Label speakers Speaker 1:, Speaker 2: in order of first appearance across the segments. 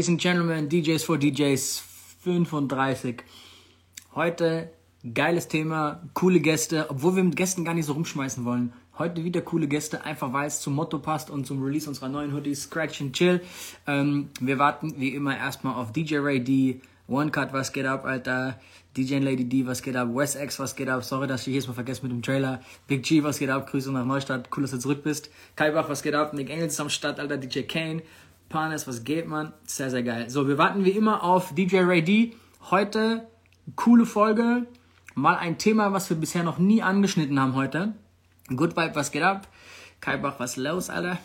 Speaker 1: Ladies and Gentlemen, DJs for DJs 35. Heute geiles Thema, coole Gäste, obwohl wir mit Gästen gar nicht so rumschmeißen wollen. Heute wieder coole Gäste, einfach weil es zum Motto passt und zum Release unserer neuen Hoodies Scratch and Chill. Ähm, wir warten wie immer erstmal auf DJ Ray D, One Cut, was geht ab, Alter? DJ Lady D, was geht ab? West X, was geht ab? Sorry, dass ich jedes Mal vergesse mit dem Trailer. Big G, was geht ab? Grüße nach Neustadt. Cool, dass du zurück bist. Kai Bach, was geht ab? Nick Engels am Start, Alter. DJ Kane. Panes, was geht, man? Sehr, sehr geil. So, wir warten wie immer auf DJ Ray D. Heute coole Folge. Mal ein Thema, was wir bisher noch nie angeschnitten haben heute. Good Vibe, was geht ab? Kai Bach, was los, Alter?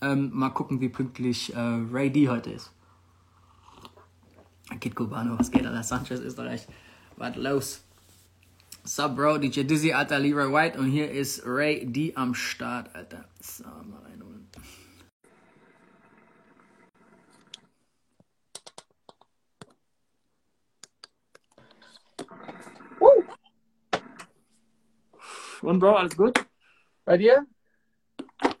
Speaker 1: Ähm, mal gucken, wie pünktlich äh, Ray D heute ist. Kid Cubano, was geht, Alter? Sanchez, Österreich. Was los? Sup, Bro, DJ Dizzy, Alter, Leroy White und hier ist Ray D am Start, Alter. So, mal reinholen. Und Bro, alles gut?
Speaker 2: Bei dir?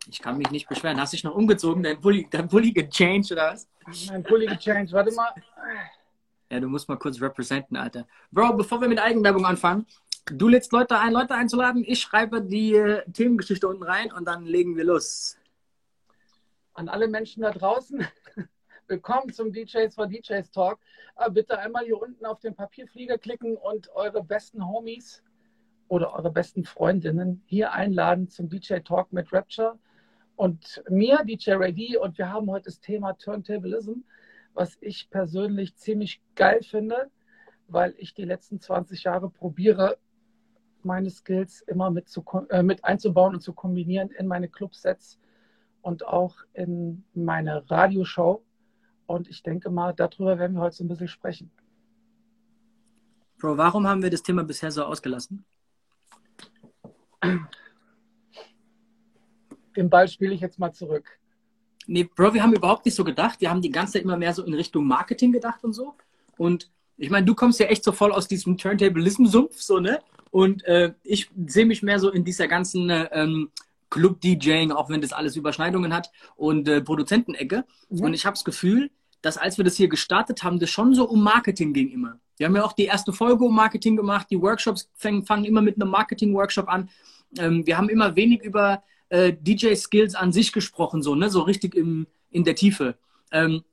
Speaker 1: Ich kann mich nicht beschweren. Hast dich noch umgezogen, dein Pulli, dein Pulli gechanged oder was?
Speaker 2: Mein Pulli gechanged. Warte mal.
Speaker 1: Ja, du musst mal kurz representen, Alter. Bro, bevor wir mit Eigenwerbung anfangen, du lädst Leute ein, Leute einzuladen. Ich schreibe die äh, Themengeschichte unten rein und dann legen wir los.
Speaker 2: An alle Menschen da draußen, willkommen zum DJs for DJs Talk. Äh, bitte einmal hier unten auf den Papierflieger klicken und eure besten Homies oder eure besten Freundinnen hier einladen zum DJ Talk mit Rapture und mir, DJ Ray D. Und wir haben heute das Thema Turntablism, was ich persönlich ziemlich geil finde, weil ich die letzten 20 Jahre probiere, meine Skills immer mit, zu, äh, mit einzubauen und zu kombinieren in meine Clubsets und auch in meine Radioshow. Und ich denke mal, darüber werden wir heute so ein bisschen sprechen.
Speaker 1: Bro, warum haben wir das Thema bisher so ausgelassen?
Speaker 2: Den Ball spiele ich jetzt mal zurück.
Speaker 1: Nee, Bro, wir haben überhaupt nicht so gedacht. Wir haben die ganze Zeit immer mehr so in Richtung Marketing gedacht und so. Und ich meine, du kommst ja echt so voll aus diesem Turntablism-Sumpf, so, ne? Und äh, ich sehe mich mehr so in dieser ganzen ähm, Club-DJing, auch wenn das alles Überschneidungen hat, und äh, Produzentenecke. Mhm. Und ich habe das Gefühl, dass als wir das hier gestartet haben, das schon so um Marketing ging immer. Wir haben ja auch die erste Folge um Marketing gemacht. Die Workshops fangen, fangen immer mit einem Marketing-Workshop an. Ähm, wir haben immer wenig über äh, DJ-Skills an sich gesprochen, so, ne? so richtig im, in der Tiefe. Ähm,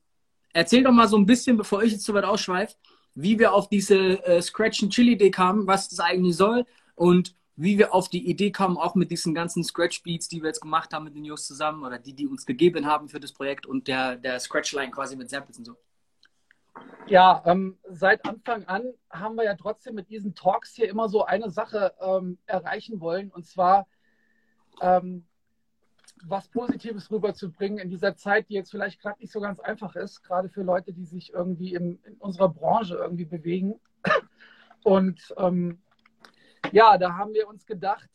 Speaker 1: erzähl doch mal so ein bisschen, bevor ich jetzt zu weit ausschweife, wie wir auf diese äh, Scratch and Chill-Idee kamen, was das eigentlich soll und wie wir auf die Idee kamen, auch mit diesen ganzen Scratch-Beats, die wir jetzt gemacht haben mit den Jungs zusammen oder die, die uns gegeben haben für das Projekt und der, der Scratch-Line quasi mit Samples und so.
Speaker 2: Ja, ähm, seit Anfang an haben wir ja trotzdem mit diesen Talks hier immer so eine Sache ähm, erreichen wollen, und zwar ähm, was Positives rüberzubringen in dieser Zeit, die jetzt vielleicht gerade nicht so ganz einfach ist, gerade für Leute, die sich irgendwie im, in unserer Branche irgendwie bewegen. Und ähm, ja, da haben wir uns gedacht,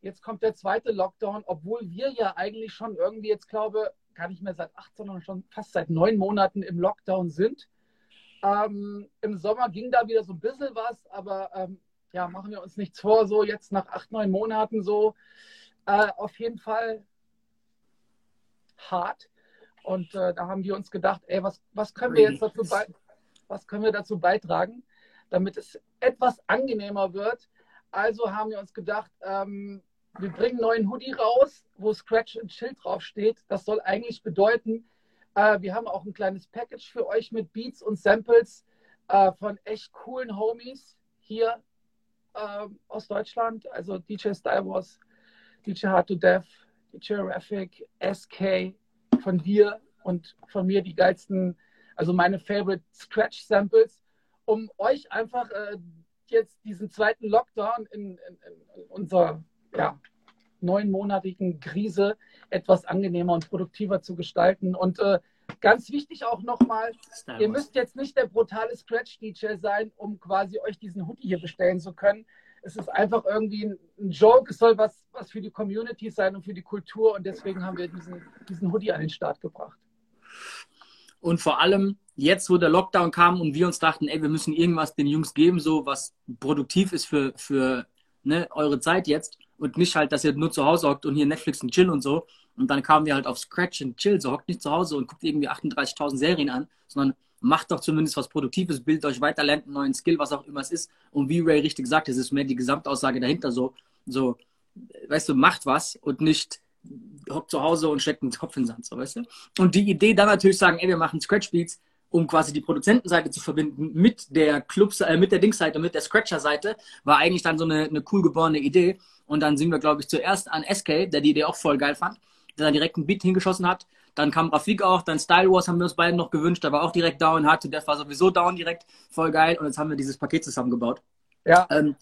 Speaker 2: jetzt kommt der zweite Lockdown, obwohl wir ja eigentlich schon irgendwie jetzt glaube, gar nicht mehr seit acht, sondern schon fast seit neun Monaten im Lockdown sind. Ähm, Im Sommer ging da wieder so ein bisschen was, aber ähm, ja, machen wir uns nichts vor, so jetzt nach acht, neun Monaten so. Äh, auf jeden Fall hart. Und äh, da haben wir uns gedacht, ey, was, was können wir jetzt dazu, was können wir dazu beitragen, damit es etwas angenehmer wird. Also haben wir uns gedacht, ähm, wir bringen einen neuen Hoodie raus, wo Scratch and Chill draufsteht. Das soll eigentlich bedeuten, äh, wir haben auch ein kleines Package für euch mit Beats und Samples äh, von echt coolen Homies hier äh, aus Deutschland. Also DJ Style Wars, DJ Hard to Death, DJ Raffic, SK, von dir und von mir die geilsten, also meine Favorite Scratch Samples, um euch einfach äh, jetzt diesen zweiten Lockdown in, in, in unserer ja, neunmonatigen Krise etwas angenehmer und produktiver zu gestalten. Und äh, ganz wichtig auch nochmal, ihr müsst jetzt nicht der brutale Scratch-DJ sein, um quasi euch diesen Hoodie hier bestellen zu können. Es ist einfach irgendwie ein, ein, Joke, es soll was, was für die Community sein und für die Kultur und deswegen haben wir diesen, diesen Hoodie an den Start gebracht.
Speaker 1: Und vor allem jetzt, wo der Lockdown kam und wir uns dachten, ey, wir müssen irgendwas den Jungs geben, so was produktiv ist für, für ne, eure Zeit jetzt und nicht halt, dass ihr nur zu Hause hockt und hier Netflix und Chill und so. Und dann kamen wir halt auf Scratch und Chill, so hockt nicht zu Hause und guckt irgendwie 38.000 Serien an, sondern macht doch zumindest was Produktives, bildet euch weiter, lernt einen neuen Skill, was auch immer es ist. Und wie Ray richtig sagt, es ist mehr die Gesamtaussage dahinter so, so, weißt du, macht was und nicht hockt zu Hause und steckt den Kopf in den Sand, so, weißt du? Und die Idee dann natürlich sagen, ey, wir machen Scratch Beats, um quasi die Produzentenseite zu verbinden mit der Clubs, äh, mit der Dingsseite, mit der Scratcher-Seite, war eigentlich dann so eine, eine cool geborene Idee. Und dann sind wir, glaube ich, zuerst an SK, der die Idee auch voll geil fand, der dann direkt einen Beat hingeschossen hat. Dann kam Rafik auch, dann Style Wars haben wir uns beiden noch gewünscht, der war auch direkt down, hatte, der war sowieso down direkt, voll geil. Und jetzt haben wir dieses Paket zusammengebaut. Ja. Ähm,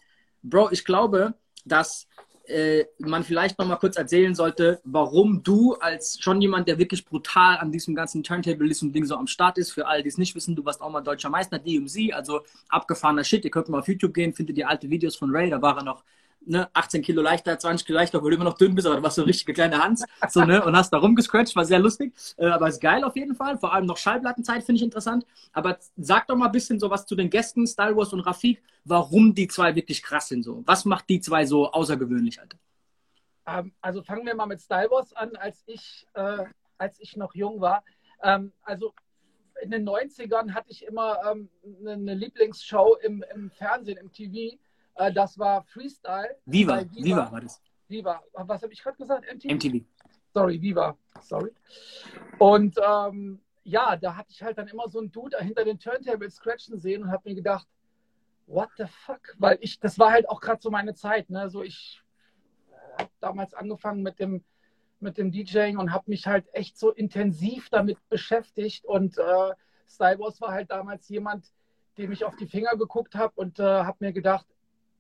Speaker 1: Bro, ich glaube, dass äh, man vielleicht noch mal kurz erzählen sollte, warum du als schon jemand, der wirklich brutal an diesem ganzen Turntable-Ding so am Start ist, für alle, die es nicht wissen, du warst auch mal deutscher Meister, DMC, also abgefahrener Shit. Ihr könnt mal auf YouTube gehen, findet ihr alte Videos von Ray, da war er noch ne, 18 Kilo leichter, 20 Kilo leichter, obwohl du immer noch dünn bist, aber du warst so eine richtige kleine Hans, so, ne, und hast da rumgescratcht, war sehr lustig, äh, aber ist geil auf jeden Fall, vor allem noch Schallplattenzeit finde ich interessant, aber sag doch mal ein bisschen so was zu den Gästen, Star Wars und Rafik, warum die zwei wirklich krass sind, so, was macht die zwei so außergewöhnlich, Alter?
Speaker 2: Ähm, also fangen wir mal mit Star Wars an, als ich, äh, als ich noch jung war, ähm, also in den 90ern hatte ich immer ähm, eine Lieblingsshow im, im Fernsehen, im TV, äh, das war Freestyle.
Speaker 1: Viva, Viva, Viva war das.
Speaker 2: Viva. Was habe ich gerade gesagt?
Speaker 1: MTV? MTV.
Speaker 2: Sorry, Viva. Sorry. Und ähm, ja, da hatte ich halt dann immer so einen Dude hinter den Turntables scratchen sehen und habe mir gedacht, what the fuck? Weil ich, das war halt auch gerade so meine Zeit. Ne? So ich äh, habe damals angefangen mit dem mit dem DJing und habe mich halt echt so intensiv damit beschäftigt und äh, Styleboss war halt damals jemand, dem ich auf die Finger geguckt habe und äh, habe mir gedacht,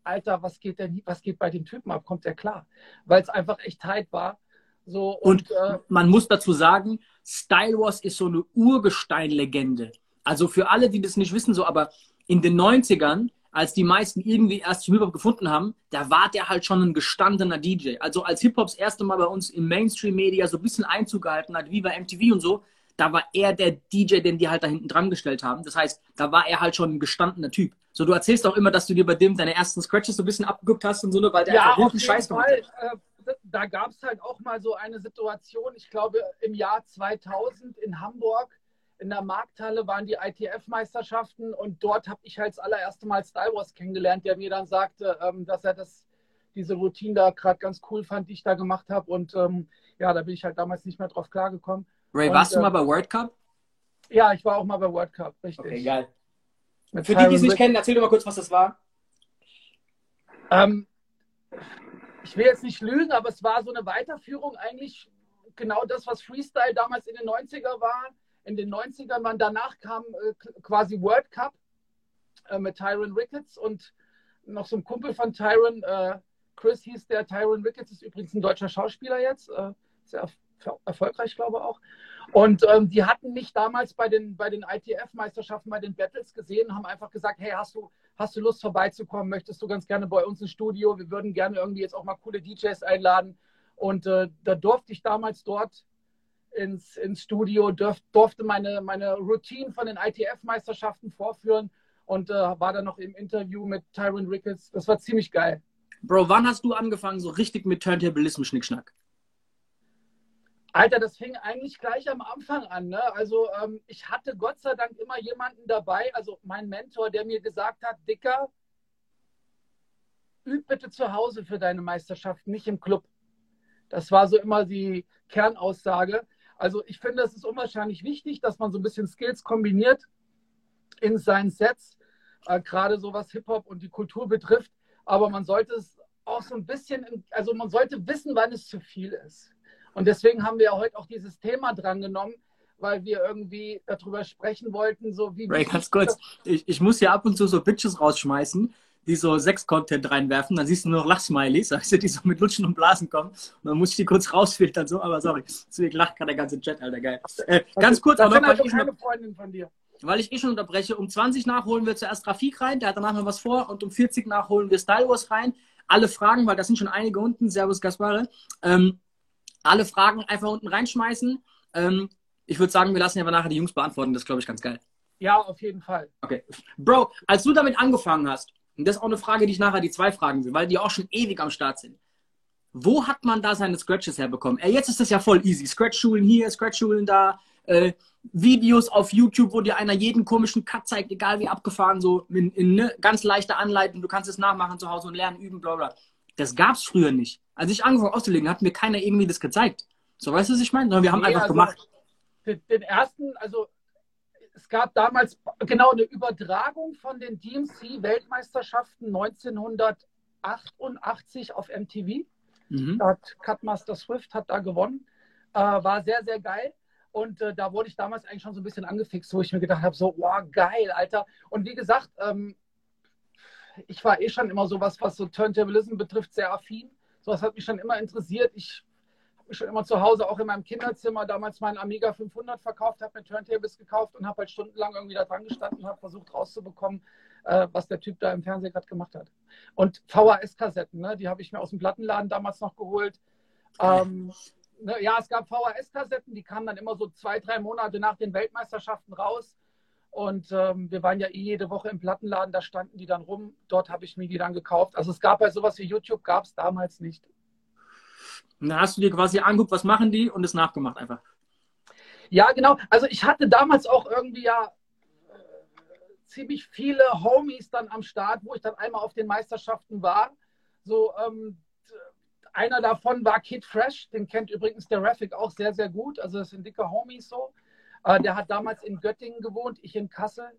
Speaker 2: Alter, was geht denn, was geht bei den Typen ab? Kommt der klar? Weil es einfach echt tight war. So,
Speaker 1: und, und äh, man muss dazu sagen, Style Wars ist so eine Urgestein-Legende. Also für alle, die das nicht wissen, so, aber in den 90ern, als die meisten irgendwie erst Hip-Hop gefunden haben, da war der halt schon ein gestandener DJ. Also als Hip-Hop das erste Mal bei uns im Mainstream-Media so ein bisschen Einzug gehalten hat, wie bei MTV und so, da war er der DJ, den die halt da hinten dran gestellt haben. Das heißt, da war er halt schon ein gestandener Typ. So, du erzählst auch immer, dass du dir bei dem deine ersten Scratches so ein bisschen abgeguckt hast und so, ne, weil der
Speaker 2: ja, einfach Scheiß gemacht hat. Äh, da gab es halt auch mal so eine Situation, ich glaube im Jahr 2000 in Hamburg, in der Markthalle waren die ITF-Meisterschaften und dort habe ich halt das allererste Mal Star Wars kennengelernt, der mir dann sagte, ähm, dass er das, diese Routine da gerade ganz cool fand, die ich da gemacht habe. Und ähm, ja, da bin ich halt damals nicht mehr drauf klargekommen.
Speaker 1: Ray, warst du mal bei World Cup?
Speaker 2: Ja, ich war auch mal bei World Cup, richtig.
Speaker 1: Okay, geil. Mit Für die, die es nicht kennen, erzähl doch mal kurz, was das war.
Speaker 2: Ähm, ich will jetzt nicht lügen, aber es war so eine Weiterführung eigentlich genau das, was Freestyle damals in den 90er war. In den 90ern, waren danach kam äh, quasi World Cup äh, mit Tyron Ricketts und noch so ein Kumpel von Tyron, äh, Chris hieß der. Tyron Ricketts ist übrigens ein deutscher Schauspieler jetzt. Äh, sehr erfolgreich, glaube ich auch. Und ähm, die hatten mich damals bei den, bei den ITF-Meisterschaften, bei den Battles gesehen, haben einfach gesagt, hey, hast du, hast du Lust vorbeizukommen? Möchtest du ganz gerne bei uns ins Studio? Wir würden gerne irgendwie jetzt auch mal coole DJs einladen. Und äh, da durfte ich damals dort ins, ins Studio, durf, durfte meine, meine Routine von den ITF-Meisterschaften vorführen und äh, war dann noch im Interview mit Tyron Ricketts. Das war ziemlich geil.
Speaker 1: Bro, wann hast du angefangen, so richtig mit Turntablismus-Schnickschnack?
Speaker 2: Alter, das fing eigentlich gleich am Anfang an. Ne? Also ähm, ich hatte Gott sei Dank immer jemanden dabei, also mein Mentor, der mir gesagt hat, Dicker, üb bitte zu Hause für deine Meisterschaft, nicht im Club. Das war so immer die Kernaussage. Also ich finde, es ist unwahrscheinlich wichtig, dass man so ein bisschen Skills kombiniert in seinen Sets, äh, gerade so was Hip-Hop und die Kultur betrifft. Aber man sollte es auch so ein bisschen, also man sollte wissen, wann es zu viel ist. Und deswegen haben wir heute auch dieses Thema drangenommen, weil wir irgendwie darüber sprechen wollten, so wie.
Speaker 1: Ray, ganz kurz, ich, ich muss ja ab und zu so Bitches rausschmeißen, die so Sex-Content reinwerfen, dann siehst du nur noch Lachsmileys, du, die so mit Lutschen und Blasen kommen. Und dann muss ich die kurz rausfiltern, so, aber sorry. Deswegen lacht gerade der ganze Chat, Alter, geil. Äh, ganz kurz,
Speaker 2: aber noch, also keine Freundin von dir.
Speaker 1: Weil ich eh schon unterbreche, um 20 nachholen wir zuerst Rafik rein, der hat danach noch was vor, und um 40 nachholen wir Style Wars rein. Alle Fragen, weil das sind schon einige unten. Servus, Gaspare. Ähm, alle Fragen einfach unten reinschmeißen. Ähm, ich würde sagen, wir lassen ja nachher die Jungs beantworten. Das ist, glaube ich, ganz geil.
Speaker 2: Ja, auf jeden Fall.
Speaker 1: Okay. Bro, als du damit angefangen hast, und das ist auch eine Frage, die ich nachher die zwei fragen will, weil die auch schon ewig am Start sind. wo hat man da seine Scratches herbekommen? Ey, jetzt ist das ja voll easy. Scratch-Schulen hier, Scratch-Schulen da, äh, Videos auf YouTube, wo dir einer jeden komischen Cut zeigt, egal wie abgefahren, so in, in ne, ganz leichter Anleitung, du kannst es nachmachen zu Hause und lernen, üben, bla bla. Das gab's früher nicht. Als ich angefangen auszulegen, hat mir keiner irgendwie das gezeigt. So, weißt du, was ich meine? Sondern wir haben nee, einfach also gemacht.
Speaker 2: Den, ersten, also es gab damals genau eine Übertragung von den DMC-Weltmeisterschaften 1988 auf MTV. Mhm. Da hat Cutmaster Swift hat da gewonnen. Äh, war sehr, sehr geil. Und äh, da wurde ich damals eigentlich schon so ein bisschen angefixt, wo ich mir gedacht habe, so, wow, geil, Alter. Und wie gesagt, ähm, ich war eh schon immer sowas, was so Turntablism betrifft, sehr affin. Sowas hat mich schon immer interessiert. Ich habe schon immer zu Hause, auch in meinem Kinderzimmer, damals meinen Amiga 500 verkauft, habe mir Turntables gekauft und habe halt stundenlang irgendwie da dran gestanden und habe versucht rauszubekommen, äh, was der Typ da im Fernsehen gerade gemacht hat. Und VHS-Kassetten, ne, die habe ich mir aus dem Plattenladen damals noch geholt. Ähm, ne, ja, es gab VHS-Kassetten, die kamen dann immer so zwei, drei Monate nach den Weltmeisterschaften raus. Und ähm, wir waren ja eh jede Woche im Plattenladen, da standen die dann rum. Dort habe ich mir die dann gekauft. Also es gab bei sowas wie YouTube, gab es damals nicht.
Speaker 1: Und dann hast du dir quasi angeguckt, was machen die und es nachgemacht einfach.
Speaker 2: Ja, genau. Also ich hatte damals auch irgendwie ja ziemlich viele Homies dann am Start, wo ich dann einmal auf den Meisterschaften war. So, ähm, einer davon war Kid Fresh, den kennt übrigens der Raffic auch sehr, sehr gut. Also das sind dicke Homies so. Äh, der hat damals in Göttingen gewohnt, ich in Kassel.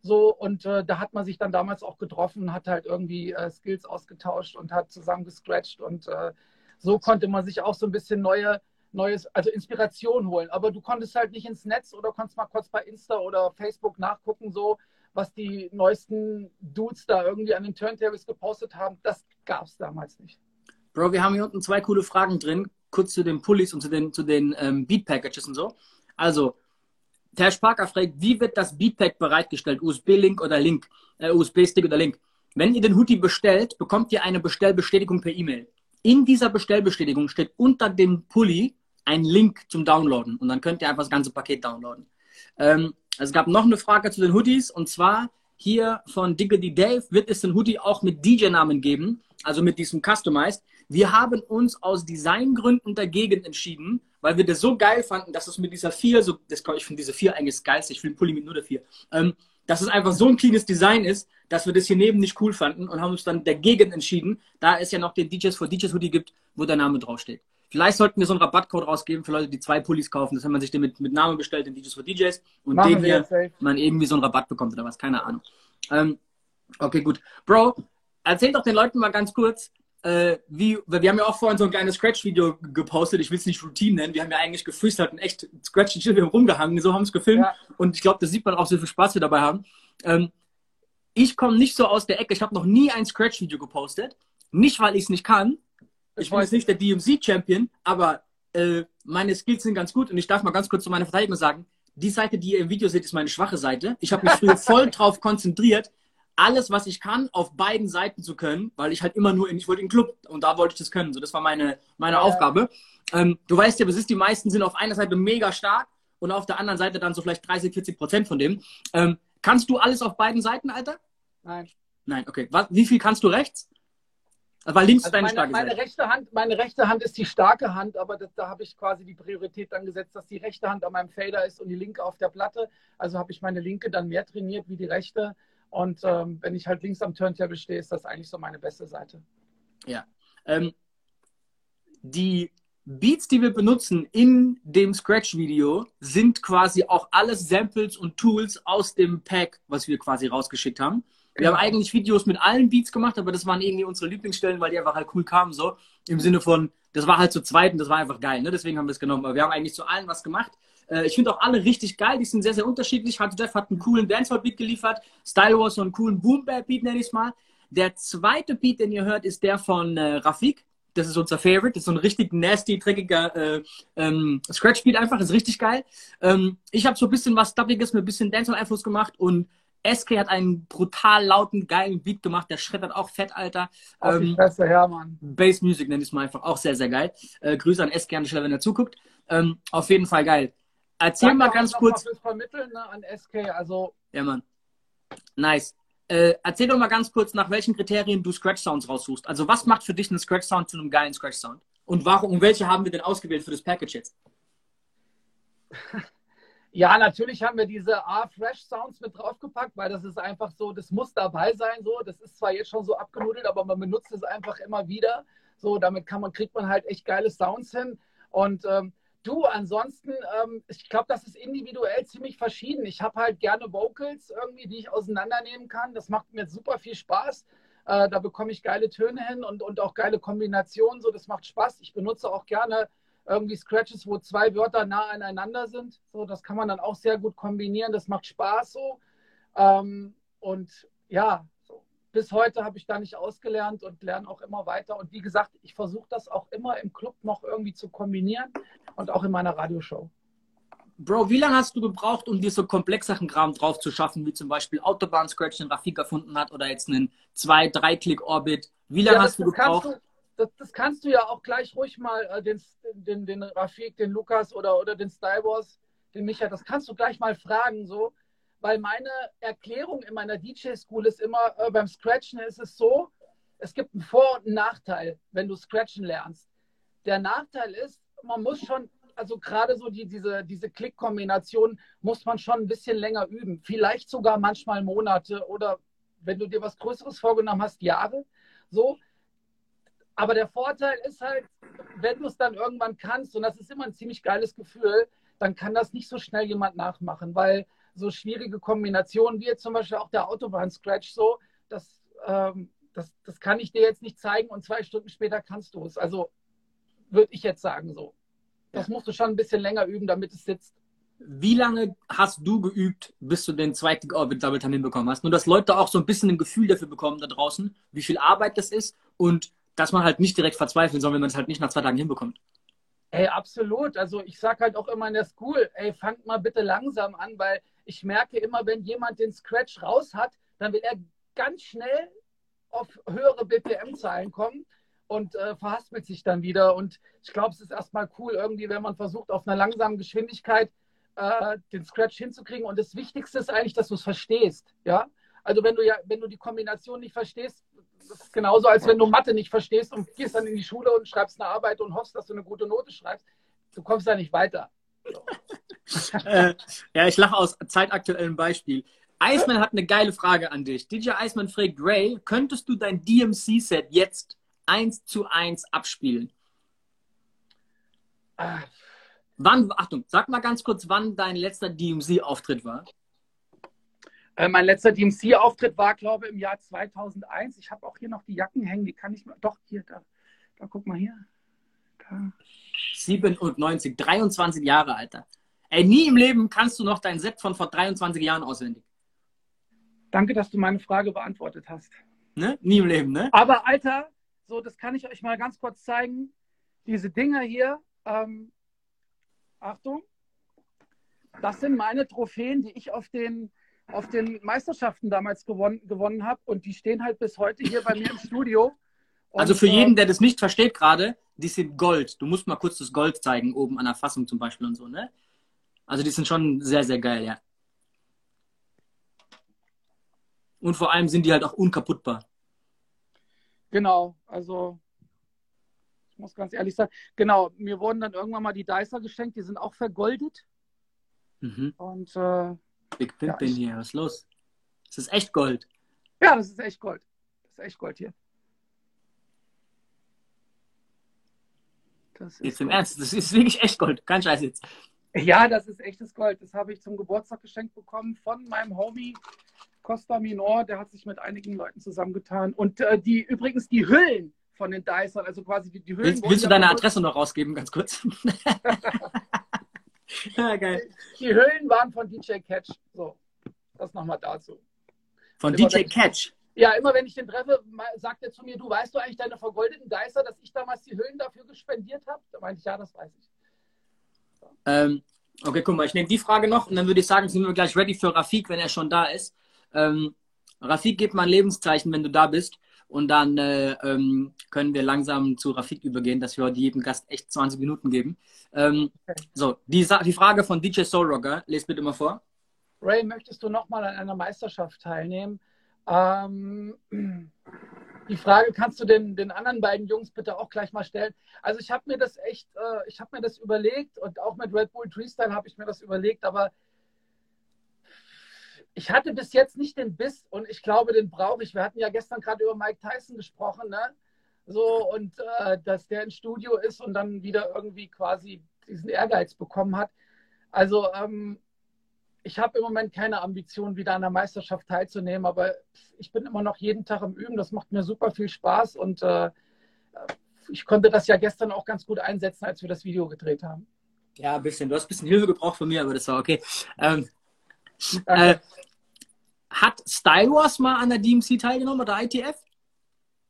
Speaker 2: So, und äh, da hat man sich dann damals auch getroffen, hat halt irgendwie äh, Skills ausgetauscht und hat zusammen gescratcht. Und äh, so konnte man sich auch so ein bisschen neue, neues, also Inspiration holen. Aber du konntest halt nicht ins Netz oder konntest mal kurz bei Insta oder Facebook nachgucken, so, was die neuesten Dudes da irgendwie an den Turntables gepostet haben, das gab es damals nicht.
Speaker 1: Bro, wir haben hier unten zwei coole Fragen drin, kurz zu den Pullis und zu den, zu den ähm, Beat-Packages und so. Also, Herr Parker fragt, wie wird das Beatpack bereitgestellt? USB-Link oder Link? Äh, USB-Stick oder Link? Wenn ihr den Hoodie bestellt, bekommt ihr eine Bestellbestätigung per E-Mail. In dieser Bestellbestätigung steht unter dem Pulli ein Link zum Downloaden und dann könnt ihr einfach das ganze Paket downloaden. Ähm, es gab noch eine Frage zu den Hoodies und zwar hier von Diggity Dave, wird es den Hoodie auch mit DJ-Namen geben, also mit diesem Customized. Wir haben uns aus Designgründen dagegen entschieden, weil wir das so geil fanden, dass es mit dieser 4, so, das, ich finde diese 4 eigentlich geilste, ich finde Pulli mit nur der 4, ähm, dass es einfach so ein cleanes Design ist, dass wir das hier neben nicht cool fanden und haben uns dann dagegen entschieden, da es ja noch den DJs for DJs Hoodie gibt, wo der Name draufsteht. Vielleicht sollten wir so einen Rabattcode rausgeben für Leute, die zwei Pullis kaufen. Das wenn man sich den mit, mit Namen bestellt, den DJs for DJs und Machen den hier man irgendwie so einen Rabatt bekommt oder was, keine Ahnung. Ähm, okay, gut. Bro, erzähl doch den Leuten mal ganz kurz, äh, wie, wir haben ja auch vorhin so ein kleines Scratch-Video gepostet, ich will es nicht Routine nennen, wir haben ja eigentlich gefreestylt und echt Scratch und Chill rumgehangen, so haben es gefilmt. Ja. und ich glaube, das sieht man auch, so viel Spaß wir dabei haben. Ähm, ich komme nicht so aus der Ecke, ich habe noch nie ein Scratch-Video gepostet, nicht weil ich es nicht kann, ich bin jetzt nicht der DMC-Champion, aber äh, meine Skills sind ganz gut. Und ich darf mal ganz kurz zu meiner Verteidigung sagen, die Seite, die ihr im Video seht, ist meine schwache Seite. Ich habe mich früher voll drauf konzentriert, alles, was ich kann, auf beiden Seiten zu können, weil ich halt immer nur in, ich wollte in den Club und da wollte ich das können. So, das war meine, meine ja. Aufgabe. Ähm, du weißt ja, ist, die meisten sind auf einer Seite mega stark und auf der anderen Seite dann so vielleicht 30, 40 Prozent von dem. Ähm, kannst du alles auf beiden Seiten, Alter?
Speaker 2: Nein.
Speaker 1: Nein, okay. Was, wie viel kannst du rechts? Aber links also deine
Speaker 2: meine, starke meine Seite. Rechte Hand, meine rechte Hand ist die starke Hand, aber das, da habe ich quasi die Priorität dann gesetzt, dass die rechte Hand an meinem Fader ist und die linke auf der Platte. Also habe ich meine linke dann mehr trainiert wie die rechte. Und ähm, wenn ich halt links am Turntable stehe, ist das eigentlich so meine beste Seite.
Speaker 1: Ja. Ähm, die Beats, die wir benutzen in dem Scratch-Video, sind quasi auch alles Samples und Tools aus dem Pack, was wir quasi rausgeschickt haben. Wir haben eigentlich Videos mit allen Beats gemacht, aber das waren irgendwie unsere Lieblingsstellen, weil die einfach halt cool kamen, so. Im Sinne von, das war halt zu zweit und das war einfach geil, ne? Deswegen haben wir es genommen. Aber wir haben eigentlich zu allen was gemacht. Äh, ich finde auch alle richtig geil, die sind sehr, sehr unterschiedlich. Hat Jeff hat einen coolen Dancehall-Beat geliefert. Style Wars so einen coolen Boom-Bap-Beat, nenne ich es mal. Der zweite Beat, den ihr hört, ist der von äh, Rafik. Das ist unser Favorite. Das ist so ein richtig nasty, dreckiger äh, ähm, Scratch-Beat einfach. Das ist richtig geil. Ähm, ich habe so ein bisschen was Stubbiges mit ein bisschen Dancehall-Einfluss gemacht und SK hat einen brutal lauten, geilen Beat gemacht. Der schreddert auch fett, Alter.
Speaker 2: Auf ähm, die her, Mann.
Speaker 1: Bass Music nenne ich es mal einfach. Auch sehr, sehr geil. Äh, Grüße an SK an der Stelle, wenn er zuguckt. Ähm, auf jeden Fall geil. Erzähl Danke mal ganz kurz.
Speaker 2: Fürs Vermitteln ne, an SK. Also.
Speaker 1: Ja, Mann. Nice. Äh, erzähl doch mal ganz kurz, nach welchen Kriterien du Scratch Sounds raussuchst. Also was macht für dich einen Scratch Sound zu einem geilen Scratch Sound? Und warum und welche haben wir denn ausgewählt für das Package jetzt?
Speaker 2: Ja, natürlich haben wir diese A-Fresh-Sounds mit draufgepackt, weil das ist einfach so, das muss dabei sein. So, das ist zwar jetzt schon so abgenudelt, aber man benutzt es einfach immer wieder. So, damit kann man, kriegt man halt echt geile Sounds hin. Und ähm, du, ansonsten, ähm, ich glaube, das ist individuell ziemlich verschieden. Ich habe halt gerne Vocals irgendwie, die ich auseinandernehmen kann. Das macht mir super viel Spaß. Äh, da bekomme ich geile Töne hin und, und auch geile Kombinationen. So, das macht Spaß. Ich benutze auch gerne irgendwie Scratches, wo zwei Wörter nah aneinander sind. So, das kann man dann auch sehr gut kombinieren. Das macht Spaß so. Ähm, und ja. Bis heute habe ich da nicht ausgelernt und lerne auch immer weiter. Und wie gesagt, ich versuche das auch immer im Club noch irgendwie zu kombinieren und auch in meiner Radioshow.
Speaker 1: Bro, wie lange hast du gebraucht, um dir so komplexeren Kram drauf zu schaffen, wie zum Beispiel Autobahn-Scratch, den Rafik erfunden hat, oder jetzt einen 2-3-Klick-Orbit? Wie lange ja, hast du gebraucht? Du,
Speaker 2: das, das, kannst du ja auch gleich ruhig mal äh, den, den, den Rafik, den Lukas oder, oder den Styleboss, den Micha, das kannst du gleich mal fragen, so. Weil meine Erklärung in meiner DJ-School ist immer, äh, beim Scratchen ist es so, es gibt einen Vor- und einen Nachteil, wenn du Scratchen lernst. Der Nachteil ist, man muss schon, also gerade so die, diese, diese Klick-Kombination muss man schon ein bisschen länger üben. Vielleicht sogar manchmal Monate oder wenn du dir was Größeres vorgenommen hast, Jahre. So, aber der Vorteil ist halt, wenn du es dann irgendwann kannst, und das ist immer ein ziemlich geiles Gefühl, dann kann das nicht so schnell jemand nachmachen, weil so schwierige Kombinationen wie jetzt zum Beispiel auch der Autobahn-Scratch so, das, ähm, das, das kann ich dir jetzt nicht zeigen und zwei Stunden später kannst du es. Also würde ich jetzt sagen so. Das musst du schon ein bisschen länger üben, damit es sitzt.
Speaker 1: Wie lange hast du geübt, bis du den zweiten Orbit Double Time hinbekommen hast? Nur, dass Leute auch so ein bisschen ein Gefühl dafür bekommen da draußen, wie viel Arbeit das ist und dass man halt nicht direkt verzweifelt, sondern wenn man es halt nicht nach zwei Tagen hinbekommt.
Speaker 2: Ey, absolut. Also ich sage halt auch immer in der School, ey, fangt mal bitte langsam an, weil ich merke immer, wenn jemand den Scratch raus hat, dann will er ganz schnell auf höhere BPM-Zahlen kommen und äh, verhaspelt sich dann wieder. Und ich glaube, es ist erstmal cool, irgendwie, wenn man versucht, auf einer langsamen Geschwindigkeit äh, den Scratch hinzukriegen. Und das Wichtigste ist eigentlich, dass du es verstehst. Ja? Also wenn du ja, wenn du die Kombination nicht verstehst, das ist genauso, als wenn du Mathe nicht verstehst und gehst dann in die Schule und schreibst eine Arbeit und hoffst, dass du eine gute Note schreibst. Du kommst da nicht weiter.
Speaker 1: Äh, ja, ich lache aus zeitaktuellem Beispiel. Iceman hat eine geile Frage an dich. DJ Iceman fragt Ray, könntest du dein DMC-Set jetzt eins zu eins abspielen? Ah. Wann, Achtung, sag mal ganz kurz, wann dein letzter DMC-Auftritt war.
Speaker 2: Äh, mein letzter DMC-Auftritt war, glaube ich, im Jahr 2001. Ich habe auch hier noch die Jacken hängen, die kann ich mal. Doch, hier, da, da guck mal hier.
Speaker 1: Da. 97, 23 Jahre, Alter. Ey, nie im Leben kannst du noch dein Set von vor 23 Jahren auswendig.
Speaker 2: Danke, dass du meine Frage beantwortet hast.
Speaker 1: Ne? Nie im Leben, ne?
Speaker 2: Aber, Alter, so, das kann ich euch mal ganz kurz zeigen. Diese Dinger hier, ähm, Achtung, das sind meine Trophäen, die ich auf den auf den Meisterschaften damals gewonnen, gewonnen habe und die stehen halt bis heute hier bei mir im Studio.
Speaker 1: Und, also für jeden, der das nicht versteht gerade, die sind Gold. Du musst mal kurz das Gold zeigen, oben an der Fassung zum Beispiel und so, ne? Also die sind schon sehr, sehr geil, ja. Und vor allem sind die halt auch unkaputtbar.
Speaker 2: Genau, also ich muss ganz ehrlich sagen, genau, mir wurden dann irgendwann mal die Dicer geschenkt, die sind auch vergoldet. Mhm. Und äh,
Speaker 1: Big Pimpin ja, hier, was ist los? Das ist echt Gold.
Speaker 2: Ja, das ist echt Gold. Das ist echt Gold hier.
Speaker 1: Das jetzt im Gold. Ernst, das ist wirklich echt Gold. Kein Scheiß jetzt.
Speaker 2: Ja, das ist echtes Gold. Das habe ich zum Geburtstag geschenkt bekommen von meinem Homie Costa Minor. Der hat sich mit einigen Leuten zusammengetan. Und äh, die übrigens die Hüllen von den Dicern, also quasi die, die Hüllen.
Speaker 1: Willst, willst du deine Adresse noch rausgeben, ganz kurz?
Speaker 2: ja, geil. Die Hüllen waren von DJ Catch. So, das nochmal dazu.
Speaker 1: Von DJ Catch?
Speaker 2: Ja, immer wenn ich den treffe, sagt er zu mir, du weißt du eigentlich deine vergoldeten Geister, dass ich damals die Hüllen dafür gespendiert habe? Da meinte ich, ja, das weiß ich.
Speaker 1: So. Ähm, okay, guck mal, ich nehme die Frage noch und dann würde ich sagen, sind wir gleich ready für Rafik, wenn er schon da ist. Ähm, Rafik, gib mal ein Lebenszeichen, wenn du da bist. Und dann äh, ähm, können wir langsam zu Rafik übergehen, dass wir heute jedem Gast echt 20 Minuten geben. Ähm, okay. So, die, die Frage von DJ Soul Rocker, lest bitte mal vor.
Speaker 2: Ray, möchtest du nochmal an einer Meisterschaft teilnehmen? Ähm, die Frage kannst du den, den anderen beiden Jungs bitte auch gleich mal stellen. Also ich habe mir das echt, äh, ich habe mir das überlegt und auch mit Red Bull Freestyle habe ich mir das überlegt, aber ich hatte bis jetzt nicht den Biss und ich glaube, den brauche ich. Wir hatten ja gestern gerade über Mike Tyson gesprochen, ne? So, und äh, dass der im Studio ist und dann wieder irgendwie quasi diesen Ehrgeiz bekommen hat. Also, ähm, ich habe im Moment keine Ambition, wieder an der Meisterschaft teilzunehmen, aber ich bin immer noch jeden Tag im Üben. Das macht mir super viel Spaß und äh, ich konnte das ja gestern auch ganz gut einsetzen, als wir das Video gedreht haben.
Speaker 1: Ja, ein bisschen. Du hast ein bisschen Hilfe gebraucht von mir, aber das war okay. Ähm, äh, hat Style Wars mal an der DMC teilgenommen oder ITF?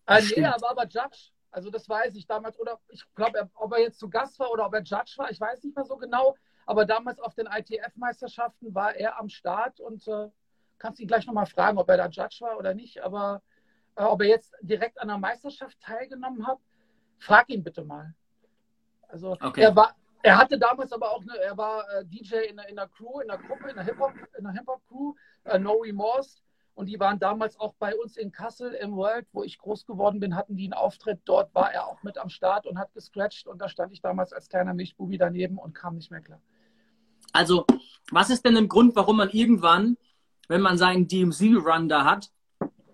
Speaker 2: Äh, nee, er war aber Judge. Also das weiß ich damals. Oder ich glaube, ob er jetzt zu Gast war oder ob er Judge war, ich weiß nicht mehr so genau. Aber damals auf den ITF-Meisterschaften war er am Start und äh, kannst ihn gleich nochmal fragen, ob er da Judge war oder nicht. Aber äh, ob er jetzt direkt an der Meisterschaft teilgenommen hat, frag ihn bitte mal. Also okay. er war, er hatte damals aber auch eine, er war äh, DJ in, in der Crew, in der Gruppe, in der Hip-Hop, in der Hip-Hop-Crew, äh, No Remorse. Und die waren damals auch bei uns in Kassel im World, wo ich groß geworden bin, hatten die einen Auftritt. Dort war er auch mit am Start und hat gescratcht. Und da stand ich damals als kleiner Milchbubi daneben und kam nicht mehr klar.
Speaker 1: Also, was ist denn ein Grund, warum man irgendwann, wenn man seinen DMC-Run da hat,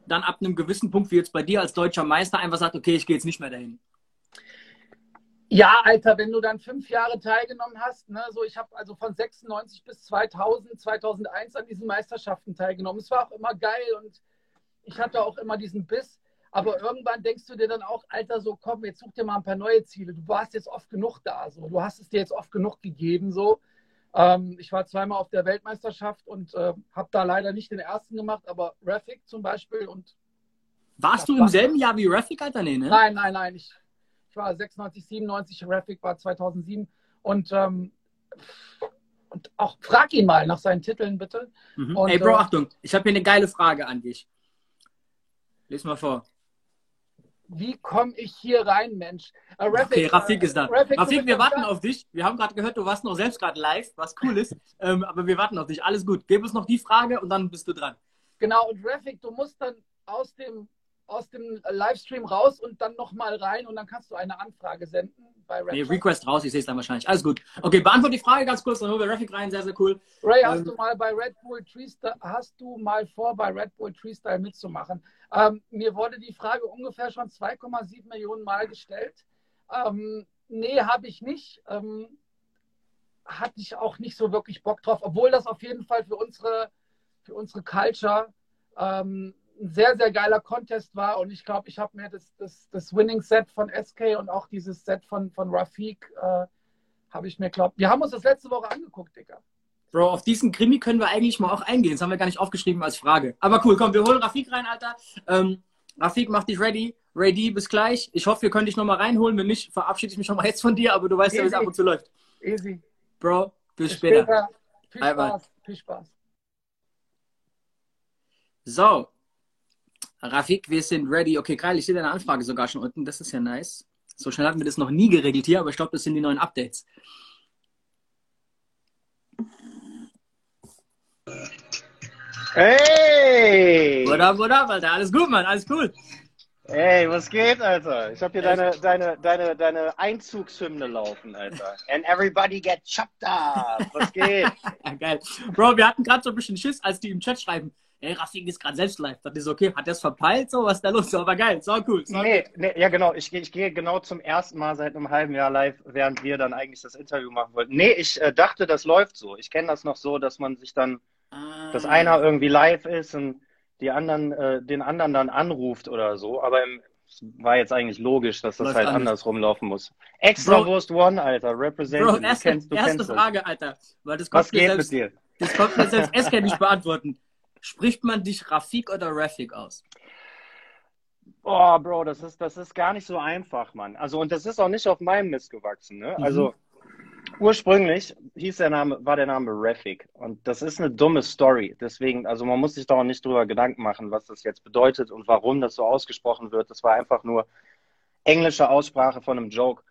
Speaker 1: dann ab einem gewissen Punkt, wie jetzt bei dir als deutscher Meister, einfach sagt, okay, ich gehe jetzt nicht mehr dahin?
Speaker 2: Ja, Alter, wenn du dann fünf Jahre teilgenommen hast, ne, so ich habe also von 96 bis 2000, 2001 an diesen Meisterschaften teilgenommen. Es war auch immer geil und ich hatte auch immer diesen Biss. Aber irgendwann denkst du dir dann auch, Alter, so komm, jetzt such dir mal ein paar neue Ziele. Du warst jetzt oft genug da, so. Du hast es dir jetzt oft genug gegeben, so. Ähm, ich war zweimal auf der Weltmeisterschaft und äh, habe da leider nicht den ersten gemacht, aber Rafik zum Beispiel. Und
Speaker 1: Warst du im selben Jahr wie Rafik, Alter? Nee, ne?
Speaker 2: Nein, nein, nein. Ich, ich war 96, 97, Rafik war 2007. Und, ähm, und auch frag ihn mal nach seinen Titeln, bitte.
Speaker 1: Mhm.
Speaker 2: Und,
Speaker 1: Ey, Bro, äh, Achtung, ich habe hier eine geile Frage an dich. Lies mal vor.
Speaker 2: Wie komme ich hier rein, Mensch?
Speaker 1: Uh, Rafik, okay, Rafik äh, ist da. Rafik, Rafik wir warten da? auf dich. Wir haben gerade gehört, du warst noch selbst gerade live, was cool ist. ähm, aber wir warten auf dich. Alles gut. Gib uns noch die Frage und dann bist du dran.
Speaker 2: Genau, und Rafik, du musst dann aus dem, aus dem Livestream raus und dann nochmal rein und dann kannst du eine Anfrage senden
Speaker 1: bei Rafik. Nee, Request raus, ich sehe es dann wahrscheinlich. Alles gut. Okay, beantworte die Frage ganz kurz, dann holen wir Rafik rein. Sehr, sehr cool.
Speaker 2: Ray, hast ähm, du mal bei Red Bull Treestyle, hast du mal vor, bei Red Bull Treestyle mitzumachen? Ähm, mir wurde die Frage ungefähr schon 2,7 Millionen Mal gestellt. Ähm, nee, habe ich nicht. Ähm, hatte ich auch nicht so wirklich Bock drauf, obwohl das auf jeden Fall für unsere, für unsere Culture ähm, ein sehr, sehr geiler Contest war. Und ich glaube, ich habe mir das, das, das Winning-Set von SK und auch dieses Set von, von Rafik, äh, habe ich mir, glaube Wir haben uns das letzte Woche angeguckt, Digga.
Speaker 1: Bro, auf diesen Krimi können wir eigentlich mal auch eingehen. Das haben wir gar nicht aufgeschrieben als Frage. Aber cool, komm, wir holen Rafik rein, Alter. Ähm, Rafik, mach dich ready. Ready, bis gleich. Ich hoffe, wir können dich nochmal reinholen. Wenn nicht, verabschiede ich mich schon mal jetzt von dir, aber du weißt Easy. ja, wie es ab und zu läuft.
Speaker 2: Easy.
Speaker 1: Bro, bis, bis später. später.
Speaker 2: Viel Spaß. Viel Spaß.
Speaker 1: So. Rafik, wir sind ready. Okay, Kyle, ich sehe deine Anfrage sogar schon unten. Das ist ja nice. So schnell hatten wir das noch nie geregelt hier, aber ich glaube, das sind die neuen Updates.
Speaker 3: Hey!
Speaker 1: What up, what up, Alter? Alles gut, Mann, alles cool.
Speaker 3: Hey, was geht, Alter? Ich habe hier deine, deine, deine, deine Einzugshymne laufen, Alter. And everybody get chopped up. Was geht?
Speaker 1: Geil. Bro, wir hatten gerade so ein bisschen Schiss, als die im Chat schreiben, ey, Rafik ist gerade selbst live. Das ist okay. Hat der es verpeilt? So, was ist da los? Aber geil, so cool. So
Speaker 3: nee, nee, ja genau. Ich, ich gehe genau zum ersten Mal seit einem halben Jahr live, während wir dann eigentlich das Interview machen wollten. Nee, ich äh, dachte, das läuft so. Ich kenne das noch so, dass man sich dann Ah. Dass einer irgendwie live ist und die anderen, äh, den anderen dann anruft oder so. Aber im, war jetzt eigentlich logisch, dass das Läuft halt anders. andersrum laufen muss. Extra Wurst One, Alter, represent.
Speaker 1: Bro, erste, du kennst, du erste kennst Frage, Alter. Weil das
Speaker 3: Was geht selbst, mit dir?
Speaker 1: Das kommt mir selbst Esker nicht beantworten. Spricht man dich Rafik oder Rafik aus?
Speaker 3: Oh, Bro, das ist, das ist gar nicht so einfach, Mann. Also, und das ist auch nicht auf meinem Mist gewachsen, ne? Mhm. Also, Ursprünglich hieß der Name, war der Name Rafik. Und das ist eine dumme Story. Deswegen, also man muss sich da auch nicht drüber Gedanken machen, was das jetzt bedeutet und warum das so ausgesprochen wird. Das war einfach nur englische Aussprache von einem Joke.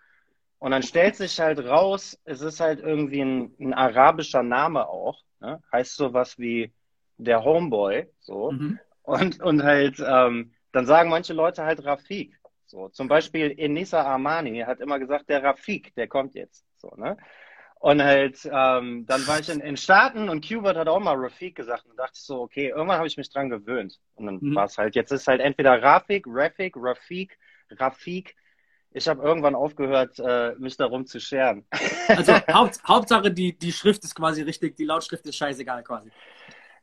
Speaker 3: Und dann stellt sich halt raus, es ist halt irgendwie ein, ein arabischer Name auch. Ne? Heißt sowas wie der Homeboy. So. Mhm. Und, und halt, ähm, dann sagen manche Leute halt Rafik. So, zum Beispiel Enisa Armani hat immer gesagt, der Rafik, der kommt jetzt. So, ne? Und halt, ähm, dann war ich in, in Staaten und Qbert hat auch mal Rafik gesagt und dachte so, okay, irgendwann habe ich mich dran gewöhnt. Und dann mhm. war es halt, jetzt ist halt entweder Rafik, Rafik, Rafik, Rafik. Ich habe irgendwann aufgehört, äh, mich darum zu scheren.
Speaker 1: Also Haupt, Hauptsache, die, die Schrift ist quasi richtig, die Lautschrift ist scheißegal quasi.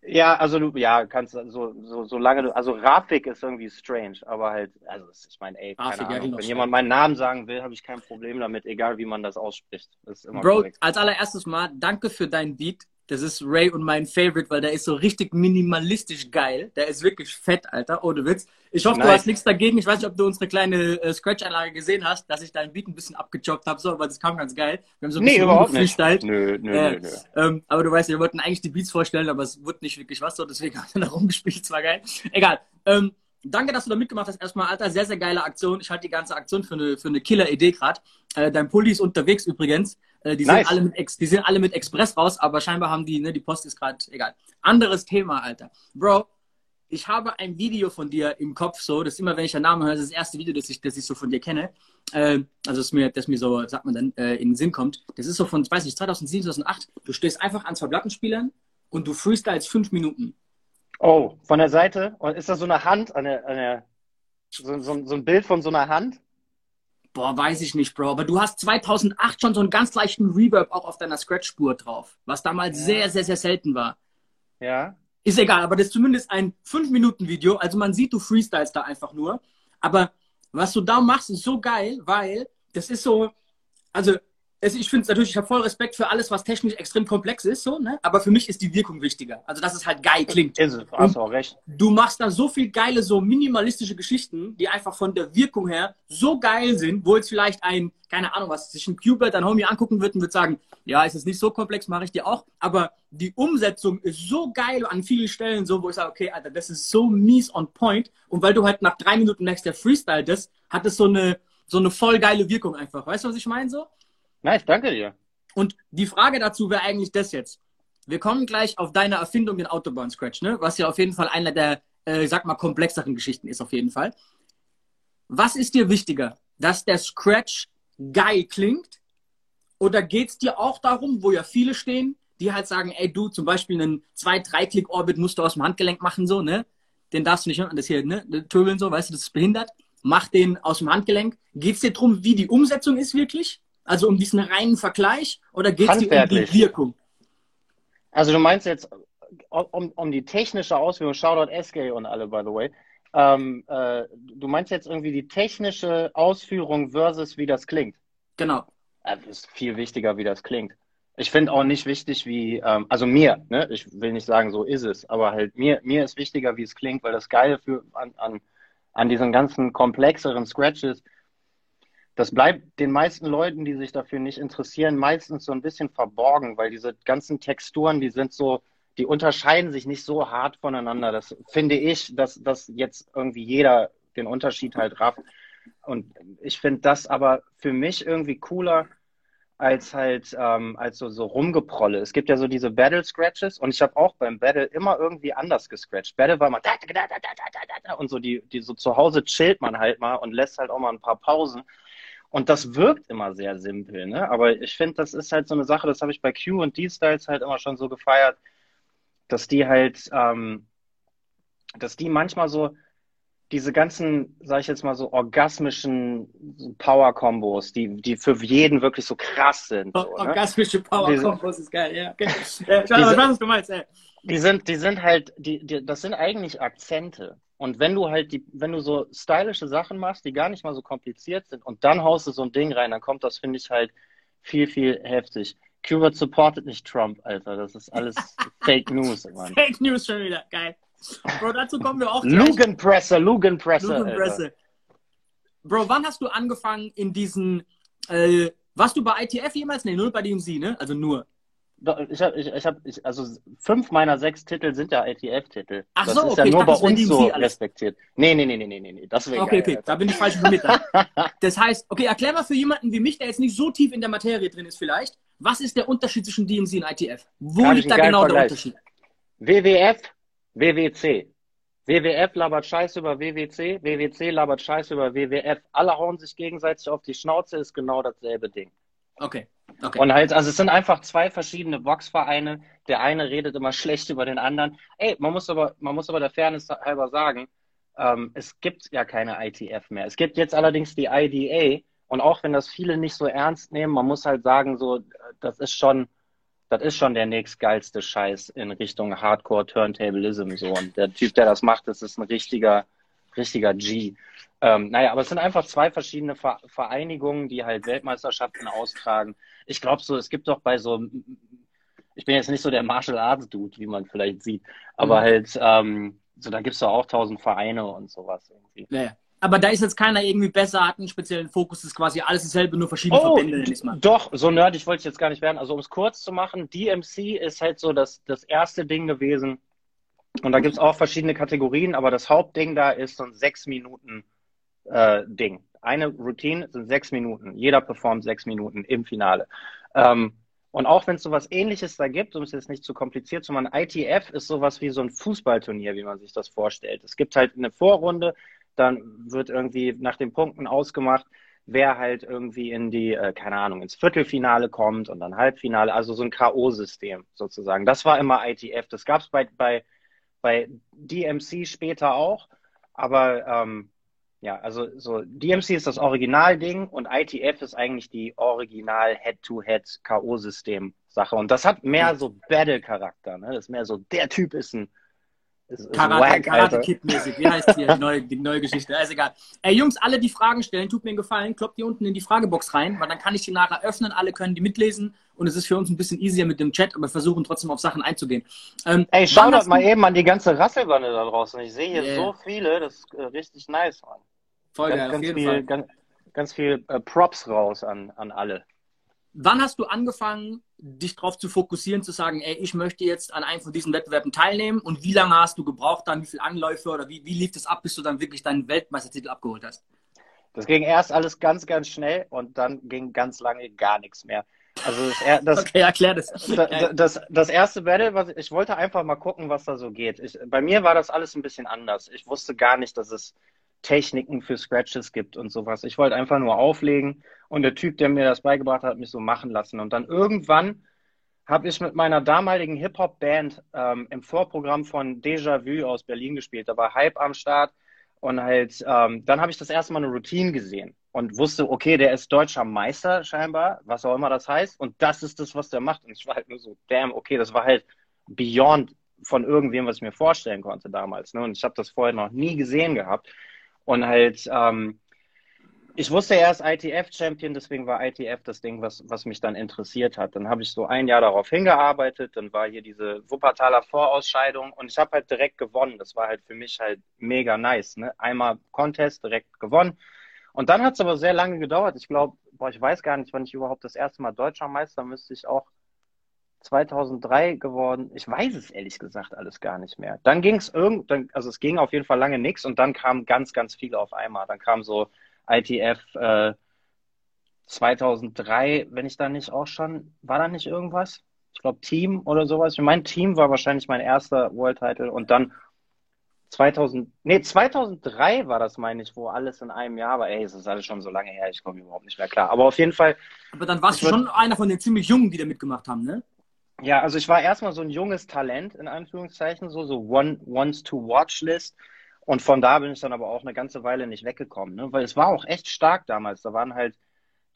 Speaker 3: Ja, also du, ja, kannst so, so, so lange du, also Rafik ist irgendwie strange, aber halt, also ich meine, ey, keine Rafik, Ahnung, ja, wenn jemand meinen Namen sagen will, habe ich kein Problem damit, egal wie man das ausspricht. Das
Speaker 1: Bro, korrekt. als allererstes mal, danke für deinen Beat. Das ist Ray und mein Favorite, weil der ist so richtig minimalistisch geil. Der ist wirklich fett, Alter, ohne Witz. Ich hoffe, nice. du hast nichts dagegen. Ich weiß nicht, ob du unsere kleine äh, Scratch-Anlage gesehen hast, dass ich deinen Beat ein bisschen abgejoggt habe, so, aber das kam ganz geil.
Speaker 3: Wir haben so ein nee, überhaupt nicht. Nö, nö,
Speaker 1: äh, nö, nö. Ähm, aber du weißt, wir wollten eigentlich die Beats vorstellen, aber es wurde nicht wirklich was so, deswegen haben wir da rumgespielt. Es war geil. Egal. Ähm, danke, dass du da mitgemacht hast. Erstmal, Alter, sehr, sehr geile Aktion. Ich halte die ganze Aktion für eine, für eine Killer-Idee gerade. Äh, dein Pulli ist unterwegs übrigens. Äh, die, nice. sind alle mit Ex, die sind alle mit Express raus, aber scheinbar haben die, ne, die Post ist gerade, egal. Anderes Thema, Alter. Bro, ich habe ein Video von dir im Kopf, so, das ist immer, wenn ich deinen Namen höre, das ist das erste Video, das ich, das ich so von dir kenne. Äh, also, das mir, das mir so, sagt man dann, äh, in den Sinn kommt. Das ist so von, weiß nicht, 2007, 2008. Du stehst einfach an zwei Plattenspielern und du freestyles fünf Minuten.
Speaker 3: Oh, von der Seite? Und ist das so eine Hand, eine, eine, so, so, so ein Bild von so einer Hand?
Speaker 1: Boah, weiß ich nicht, Bro. Aber du hast 2008 schon so einen ganz leichten Reverb auch auf deiner Scratch-Spur drauf, was damals ja. sehr, sehr, sehr selten war.
Speaker 3: Ja.
Speaker 1: Ist egal, aber das ist zumindest ein 5-Minuten-Video. Also man sieht, du freestyles da einfach nur. Aber was du da machst, ist so geil, weil das ist so, also also ich finde es natürlich, ich habe voll Respekt für alles, was technisch extrem komplex ist, so, ne? aber für mich ist die Wirkung wichtiger. Also, dass es halt geil klingt.
Speaker 3: Ist es, hast auch recht.
Speaker 1: Du machst da so viel geile, so minimalistische Geschichten, die einfach von der Wirkung her so geil sind, wo jetzt vielleicht ein, keine Ahnung, was sich ein Qbert, ein Homie angucken wird und wird sagen, ja, ist es nicht so komplex, mache ich dir auch. Aber die Umsetzung ist so geil an vielen Stellen, so, wo ich sage, okay, Alter, das ist so mies on point. Und weil du halt nach drei Minuten merkst, der Freestyle das, hat es so eine, so eine voll geile Wirkung einfach. Weißt du, was ich meine so?
Speaker 3: Nice, danke dir.
Speaker 1: Und die Frage dazu wäre eigentlich das jetzt. Wir kommen gleich auf deine Erfindung, den Autobahn Scratch, ne? was ja auf jeden Fall einer der, äh, sag mal, komplexeren Geschichten ist, auf jeden Fall. Was ist dir wichtiger, dass der Scratch geil klingt? Oder geht es dir auch darum, wo ja viele stehen, die halt sagen, ey, du, zum Beispiel einen 2-3-Klick-Orbit musst du aus dem Handgelenk machen, so, ne? Den darfst du nicht, das hier, ne? Töbeln so, weißt du, das ist behindert. Mach den aus dem Handgelenk. Geht es dir darum, wie die Umsetzung ist wirklich? Also um diesen reinen Vergleich oder geht es dir um die Wirkung?
Speaker 3: Also du meinst jetzt um, um die technische Ausführung, Shoutout SK und alle, by the way. Ähm, äh, du meinst jetzt irgendwie die technische Ausführung versus wie das klingt?
Speaker 1: Genau.
Speaker 3: Das ist viel wichtiger, wie das klingt. Ich finde auch nicht wichtig, wie, ähm, also mir, ne? ich will nicht sagen, so ist es, aber halt mir, mir ist wichtiger, wie es klingt, weil das Geile für, an, an, an diesen ganzen komplexeren Scratches das bleibt den meisten Leuten, die sich dafür nicht interessieren, meistens so ein bisschen verborgen, weil diese ganzen Texturen, die sind so, die unterscheiden sich nicht so hart voneinander. Das finde ich, dass, dass jetzt irgendwie jeder den Unterschied halt rafft. Und ich finde das aber für mich irgendwie cooler als halt ähm, als so, so rumgeprolle. Es gibt ja so diese Battle Scratches und ich habe auch beim Battle immer irgendwie anders gescratcht. Battle war mal und so die die so zu Hause chillt man halt mal und lässt halt auch mal ein paar Pausen und das wirkt immer sehr simpel, ne? Aber ich finde, das ist halt so eine Sache, das habe ich bei Q und D-Styles halt immer schon so gefeiert, dass die halt, ähm, dass die manchmal so diese ganzen, sag ich jetzt mal so, orgasmischen Power-Kombos, die, die für jeden wirklich so krass sind. So,
Speaker 1: ne? Orgasmische Power-Kombos ist geil, ja. Okay. ja ich weiß, was du meinst, ey.
Speaker 3: Die sind, die sind halt, die, die, das sind eigentlich Akzente. Und wenn du halt die, wenn du so stylische Sachen machst, die gar nicht mal so kompliziert sind und dann haust du so ein Ding rein, dann kommt das, finde ich, halt viel, viel heftig. Cuba supportet nicht Trump, Alter. Das ist alles Fake News,
Speaker 1: Mann. Fake News schon wieder, geil. Bro, dazu kommen wir auch
Speaker 3: gleich. Lugenpresse, Lugenpresse. Lugenpresse.
Speaker 1: Bro, wann hast du angefangen in diesen, äh, warst du bei ITF jemals? Nee, nur bei DMC, ne? Also nur.
Speaker 3: Ich habe, ich, ich hab, ich, also fünf meiner sechs Titel sind ja ITF-Titel.
Speaker 1: Ach
Speaker 3: das
Speaker 1: so,
Speaker 3: ist
Speaker 1: okay,
Speaker 3: ja nur
Speaker 1: dachte,
Speaker 3: bei uns so respektiert. Nee, nee, nee, nee, nee, nee, das wäre
Speaker 1: Okay, geil, okay, da bin ich falsch mit Das heißt, okay, erklär mal für jemanden wie mich, der jetzt nicht so tief in der Materie drin ist vielleicht, was ist der Unterschied zwischen DMC und ITF? Wo Kann liegt da genau Vergleich. der Unterschied?
Speaker 3: WWF, WWC. WWF labert Scheiß über WWC, WWC labert Scheiß über WWF. Alle hauen sich gegenseitig auf die Schnauze, ist genau dasselbe Ding.
Speaker 1: Okay. okay.
Speaker 3: Und halt, also es sind einfach zwei verschiedene Boxvereine. Der eine redet immer schlecht über den anderen. Ey, man muss aber, man muss aber der Fairness halber sagen, ähm, es gibt ja keine ITF mehr. Es gibt jetzt allerdings die IDA. Und auch wenn das viele nicht so ernst nehmen, man muss halt sagen, so, das ist schon, das ist schon der nächstgeilste Scheiß in Richtung Hardcore Turntablism so. Und der Typ, der das macht, das ist ein richtiger, richtiger G. Ähm, naja, aber es sind einfach zwei verschiedene Vereinigungen, die halt Weltmeisterschaften austragen. Ich glaube so, es gibt doch bei so, ich bin jetzt nicht so der Martial Arts Dude, wie man vielleicht sieht, aber mhm. halt, ähm, so da gibt es doch auch tausend Vereine und sowas irgendwie.
Speaker 1: Ja, aber da ist jetzt keiner irgendwie besser, hat einen speziellen Fokus, ist quasi alles dasselbe, nur verschiedene
Speaker 3: oh, Verbände, nenn ich mal. Doch, so nerdig wollte ich jetzt gar nicht werden. Also um es kurz zu machen, DMC ist halt so das, das erste Ding gewesen. Und da gibt es auch verschiedene Kategorien, aber das Hauptding da ist so ein sechs Minuten äh, Ding. Eine Routine sind sechs Minuten. Jeder performt sechs Minuten im Finale. Ähm, und auch wenn es sowas ähnliches da gibt, um es jetzt nicht zu kompliziert zu machen, ITF ist sowas wie so ein Fußballturnier, wie man sich das vorstellt. Es gibt halt eine Vorrunde, dann wird irgendwie nach den Punkten ausgemacht, wer halt irgendwie in die, äh, keine Ahnung, ins Viertelfinale kommt und dann Halbfinale, also so ein K.O.-System sozusagen. Das war immer ITF. Das gab es bei, bei, bei DMC später auch, aber ähm, ja, also so DMC ist das Originalding und ITF ist eigentlich die Original Head-to-Head K.O.-System Sache. Und das hat mehr so Battle-Charakter. Ne? Das ist mehr so, der Typ ist ein
Speaker 1: Karate, Karate Kid mäßig. Wie heißt hier die neue, die neue Geschichte? Ist egal. Ey, Jungs, alle die Fragen stellen, tut mir einen Gefallen, kloppt die unten in die Fragebox rein, weil dann kann ich die nachher öffnen, alle können die mitlesen und es ist für uns ein bisschen easier mit dem Chat, aber wir versuchen trotzdem auf Sachen einzugehen.
Speaker 3: Ähm, Ey, schau doch mal eben an die ganze Rasselbande da draußen. Ich sehe hier yeah. so viele, das ist äh, richtig nice, Mann. Voll ganz, geil, ganz, viel, Fall. Ganz, ganz viel äh, Props raus an, an alle.
Speaker 1: Wann hast du angefangen, dich darauf zu fokussieren, zu sagen, ey, ich möchte jetzt an einem von diesen Wettbewerben teilnehmen und wie lange hast du gebraucht dann, wie viele Anläufe oder wie, wie lief das ab, bis du dann wirklich deinen Weltmeistertitel abgeholt hast?
Speaker 3: Das ging erst alles ganz, ganz schnell und dann ging ganz lange gar nichts mehr. Also das, das,
Speaker 1: okay, erklär das.
Speaker 3: Das, das. das, erste Battle, was ich wollte einfach mal gucken, was da so geht. Ich, bei mir war das alles ein bisschen anders. Ich wusste gar nicht, dass es Techniken für Scratches gibt und sowas. Ich wollte einfach nur auflegen und der Typ, der mir das beigebracht hat, hat mich so machen lassen. Und dann irgendwann habe ich mit meiner damaligen Hip-Hop-Band ähm, im Vorprogramm von Déjà Vu aus Berlin gespielt. Da war Hype am Start und halt, ähm, dann habe ich das erste Mal eine Routine gesehen und wusste, okay, der ist deutscher Meister scheinbar, was auch immer das heißt. Und das ist das, was der macht. Und ich war halt nur so, damn, okay, das war halt beyond von irgendwem, was ich mir vorstellen konnte damals. Ne? Und ich habe das vorher noch nie gesehen gehabt. Und halt, ähm, ich wusste erst ITF-Champion, deswegen war ITF das Ding, was, was mich dann interessiert hat. Dann habe ich so ein Jahr darauf hingearbeitet, dann war hier diese Wuppertaler Vorausscheidung und ich habe halt direkt gewonnen. Das war halt für mich halt mega nice. Ne? Einmal Contest, direkt gewonnen. Und dann hat es aber sehr lange gedauert. Ich glaube, ich weiß gar nicht, wann ich überhaupt das erste Mal Deutscher Meister müsste ich auch 2003 geworden. Ich weiß es ehrlich gesagt alles gar nicht mehr. Dann ging es irgend, also es ging auf jeden Fall lange nichts und dann kamen ganz, ganz viele auf einmal. Dann kam so ITF äh, 2003, wenn ich da nicht auch schon, war da nicht irgendwas? Ich glaube Team oder sowas. Mein Team war wahrscheinlich mein erster World Title und dann 2000, nee, 2003 war das, meine ich, wo alles in einem Jahr war. Ey, es ist alles schon so lange her, ich komme überhaupt nicht mehr klar. Aber auf jeden Fall.
Speaker 1: Aber dann warst du schon einer von den ziemlich Jungen, die da mitgemacht haben, ne?
Speaker 3: Ja, also ich war erstmal so ein junges Talent, in Anführungszeichen, so, so one, Once to Watch List. Und von da bin ich dann aber auch eine ganze Weile nicht weggekommen, ne? weil es war auch echt stark damals. Da waren halt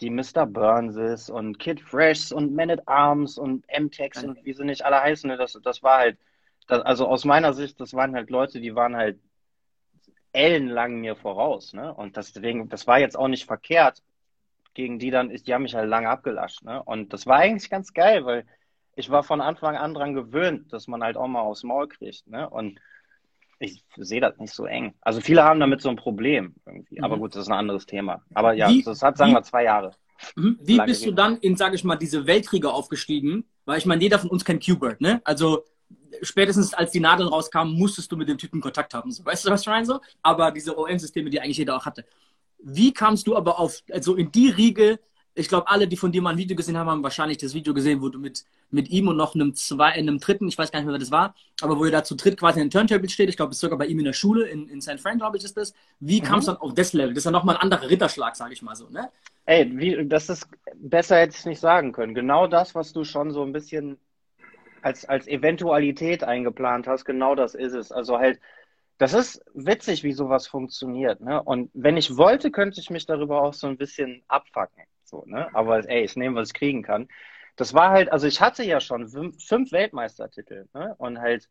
Speaker 3: die Mr. Burnses und Kid Freshs und Man at Arms und M-Tex und wie sie nicht alle heißen. Ne? Das, das war halt, das, also aus meiner Sicht, das waren halt Leute, die waren halt ellenlang mir voraus. Ne? Und deswegen, das war jetzt auch nicht verkehrt, gegen die dann, die haben mich halt lange abgelascht. Ne? Und das war eigentlich ganz geil, weil ich war von Anfang an dran gewöhnt, dass man halt auch mal aufs Maul kriegt. Ne? Und ich sehe das nicht so eng. Also viele haben damit so ein Problem irgendwie. Mhm. Aber gut, das ist ein anderes Thema. Aber ja, wie, das hat, sagen wie, wir, zwei Jahre.
Speaker 1: Mhm. Wie bist du dann in, sage ich mal, diese Weltkriege aufgestiegen? Weil ich meine, jeder von uns kennt Q-Bird, ne? Also spätestens als die Nadeln rauskamen, musstest du mit dem Typen Kontakt haben. So. Weißt du, was ich meine? So? Aber diese OM-Systeme, die eigentlich jeder auch hatte. Wie kamst du aber auf, also in die Riege ich glaube, alle, die von dir mal ein Video gesehen haben, haben wahrscheinlich das Video gesehen, wo du mit, mit ihm und noch einem, zwei, einem dritten, ich weiß gar nicht mehr, wer das war, aber wo ihr da zu dritt quasi in den Turntable steht. Ich glaube, es ist sogar bei ihm in der Schule, in, in St. Frank, glaube ich, ist das. Wie mhm. kam es dann auf das Level? Das ist ja nochmal ein anderer Ritterschlag, sage ich mal so, ne?
Speaker 3: Ey, wie, das ist, besser hätte ich es nicht sagen können. Genau das, was du schon so ein bisschen als, als Eventualität eingeplant hast, genau das ist es. Also halt, das ist witzig, wie sowas funktioniert. Ne? Und wenn ich wollte, könnte ich mich darüber auch so ein bisschen abfacken. So, ne? Aber ey, ich nehme, was ich kriegen kann. Das war halt, also ich hatte ja schon fünf Weltmeistertitel, ne? Und halt,